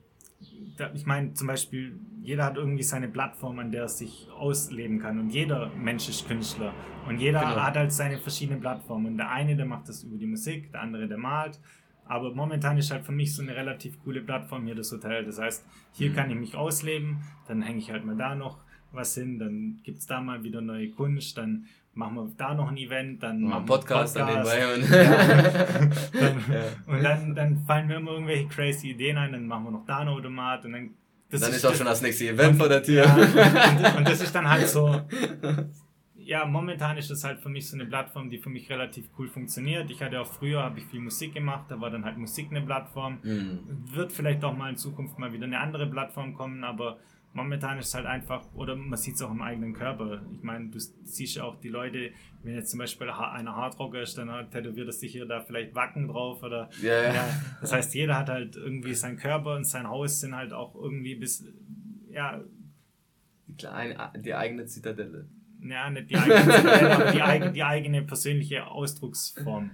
ich meine zum Beispiel, jeder hat irgendwie seine Plattform, an der er sich ausleben kann und jeder Mensch ist Künstler und jeder Genau. hat halt seine verschiedenen Plattformen und der eine, der macht das über die Musik, der andere, der malt, aber momentan ist halt für mich so eine relativ coole Plattform hier das Hotel, das heißt, hier Mhm. kann ich mich ausleben, dann hänge ich halt mal da noch was hin, dann gibt es da mal wieder neue Kunst, dann machen wir da noch ein Event, dann machen wir Podcast, an Podcast. nebenbei und Dann, Ja. Und dann, dann fallen mir immer irgendwelche crazy Ideen ein, dann machen wir noch da einen Automat und dann. Das dann ist auch schon das nächste Event und- vor der Tür. Ja, und, und das ist dann halt so. Ja, momentan ist das halt für mich so eine Plattform, die für mich relativ cool funktioniert. Ich hatte auch früher, habe ich viel Musik gemacht, da war dann halt Musik eine Plattform. Hm. Wird vielleicht auch mal in Zukunft mal wieder eine andere Plattform kommen, aber momentan ist es halt einfach, oder man sieht es auch im eigenen Körper. Ich meine, du siehst auch die Leute, wenn jetzt zum Beispiel einer Hardrocker ist, dann tätowiert es sich hier da vielleicht Wacken drauf oder Ja, ja. das heißt, jeder hat halt irgendwie sein Körper und sein Haus sind halt auch irgendwie bis, ja, Die, kleine, die eigene Zitadelle. Ja nicht die eigene, die, eigene, die eigene persönliche Ausdrucksform.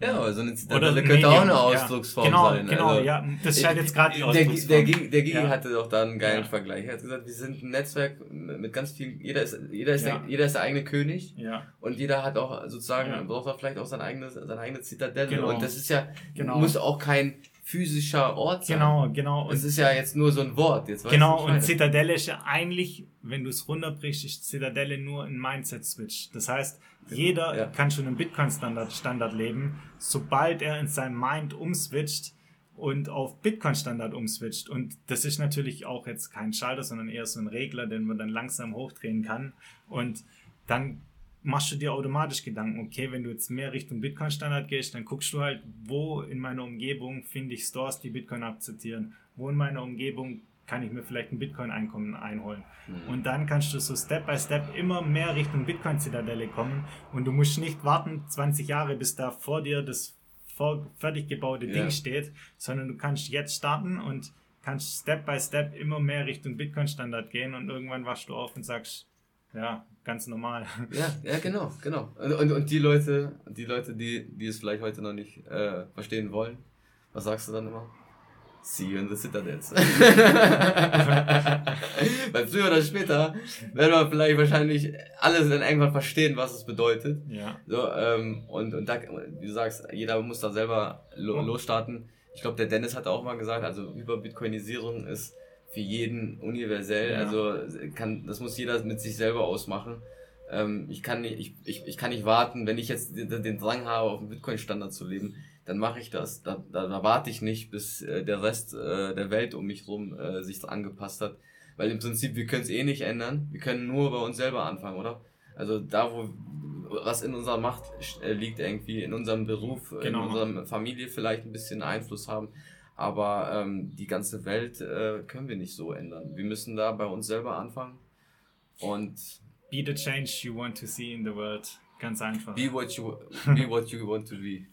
Ja, aber so eine Zitadelle könnte auch eine Medium, ja. Ausdrucksform genau, sein. Genau, also, ja, das ist halt jetzt gerade die Ausdrucksform. der, Gigi- der Gigi Ja. hatte doch da einen geilen Ja. Vergleich. Er hat gesagt, wir sind ein Netzwerk mit ganz viel, jeder ist, jeder ist, der, jeder ist der eigene König ja, und jeder hat auch sozusagen, braucht auch vielleicht auch seine eigene, seine eigene Zitadelle. Genau. Und das ist ja, Genau. muss auch kein physischer Ort sein. genau, genau. Es ist ja jetzt nur so ein Wort. Jetzt genau, und. Zitadelle ist ja eigentlich, wenn du es runterbrichst, ist Zitadelle nur ein Mindset-Switch. Das heißt, jeder Ja. kann schon im Bitcoin-Standard Standard leben, sobald er in seinem Mind umswitcht und auf Bitcoin-Standard umswitcht. Und das ist natürlich auch jetzt kein Schalter, sondern eher so ein Regler, den man dann langsam hochdrehen kann. Und dann machst du dir automatisch Gedanken, okay, wenn du jetzt mehr Richtung Bitcoin-Standard gehst, dann guckst du halt, wo in meiner Umgebung finde ich Stores, die Bitcoin akzeptieren. Wo in meiner Umgebung kann ich mir vielleicht ein Bitcoin-Einkommen einholen. Mhm. Und dann kannst du so Step by Step immer mehr Richtung Bitcoin-Zitadelle kommen und du musst nicht warten 20 Jahre, bis da vor dir das vor, fertig gebaute Ja. Ding steht, sondern du kannst jetzt starten und kannst Step by Step immer mehr Richtung Bitcoin-Standard gehen und irgendwann wachst du auf und sagst, ja, ganz normal. Ja, ja, genau, genau. Und, und, und die Leute, die Leute, die, die es vielleicht heute noch nicht äh, verstehen wollen, was sagst du dann immer? See you in the Citadels. Weil früher oder später werden wir vielleicht wahrscheinlich alles dann irgendwann verstehen, was es bedeutet. Ja. So, ähm, und, und da, wie du sagst, jeder muss da selber lo losstarten. Ich glaube, der Dennis hat auch mal gesagt, also Überbitcoinisierung ist für jeden universell. Ja. Also kann, das muss jeder mit sich selber ausmachen. Ähm, ich, kann nicht, ich, ich, ich kann nicht warten, wenn ich jetzt den, den Drang habe, auf dem Bitcoin-Standard zu leben, dann mache ich das. Da, da, da warte ich nicht, bis äh, der Rest äh, der Welt um mich rum äh, sich angepasst hat. Weil im Prinzip, wir können es eh nicht ändern. Wir können nur bei uns selber anfangen, oder? Also da, wo was in unserer Macht äh, liegt, irgendwie in unserem Beruf, Genau. in unserer Familie vielleicht ein bisschen Einfluss haben. Aber ähm, die ganze Welt äh, können wir nicht so ändern. Wir müssen da bei uns selber anfangen. Und Be the change you want to see in the world. Ganz einfach. be what you, be what you want to be.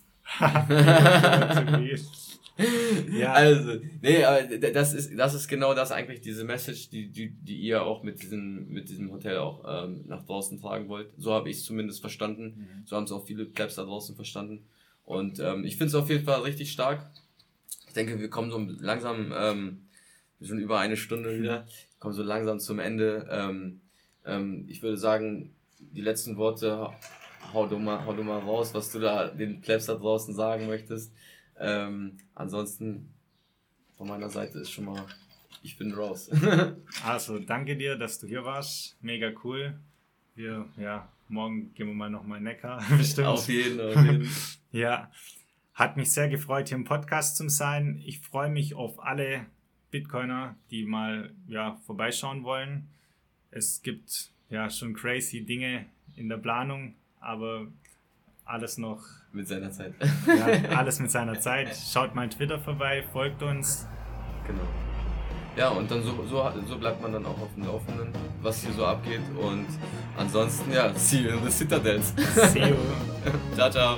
Ja, Also, nee, aber das ist, das ist genau das eigentlich, diese Message, die, die, die ihr auch mit diesem, mit diesem Hotel auch ähm, nach draußen tragen wollt. So habe ich es zumindest verstanden. So haben es auch viele Plebs da draußen verstanden. Und ähm, ich finde es auf jeden Fall richtig stark. Ich denke, wir kommen so langsam, ähm, schon über eine Stunde wieder, kommen so langsam zum Ende. Ähm, ähm, ich würde sagen, die letzten Worte, hau du, mal, hau du mal raus, was du da den Plebs da draußen sagen möchtest. Ähm, ansonsten von meiner Seite ist schon mal, ich bin raus. also danke dir, dass du hier warst. Mega cool. Wir, ja, morgen gehen wir mal nochmal Neckar. Bestimmt. auf jeden, auf jeden. Ja, hat mich sehr gefreut, hier im Podcast zu sein. Ich freue mich auf alle Bitcoiner, die mal ja, vorbeischauen wollen. Es gibt ja schon crazy Dinge in der Planung, aber alles noch, Mit seiner Zeit. ja, alles mit seiner Zeit. Schaut mal Twitter vorbei, folgt uns. Genau. Ja, und dann so, so, so bleibt man dann auch auf dem Laufenden, was hier so abgeht. Und ansonsten, ja, see you in the Citadels. See you. ciao, ciao.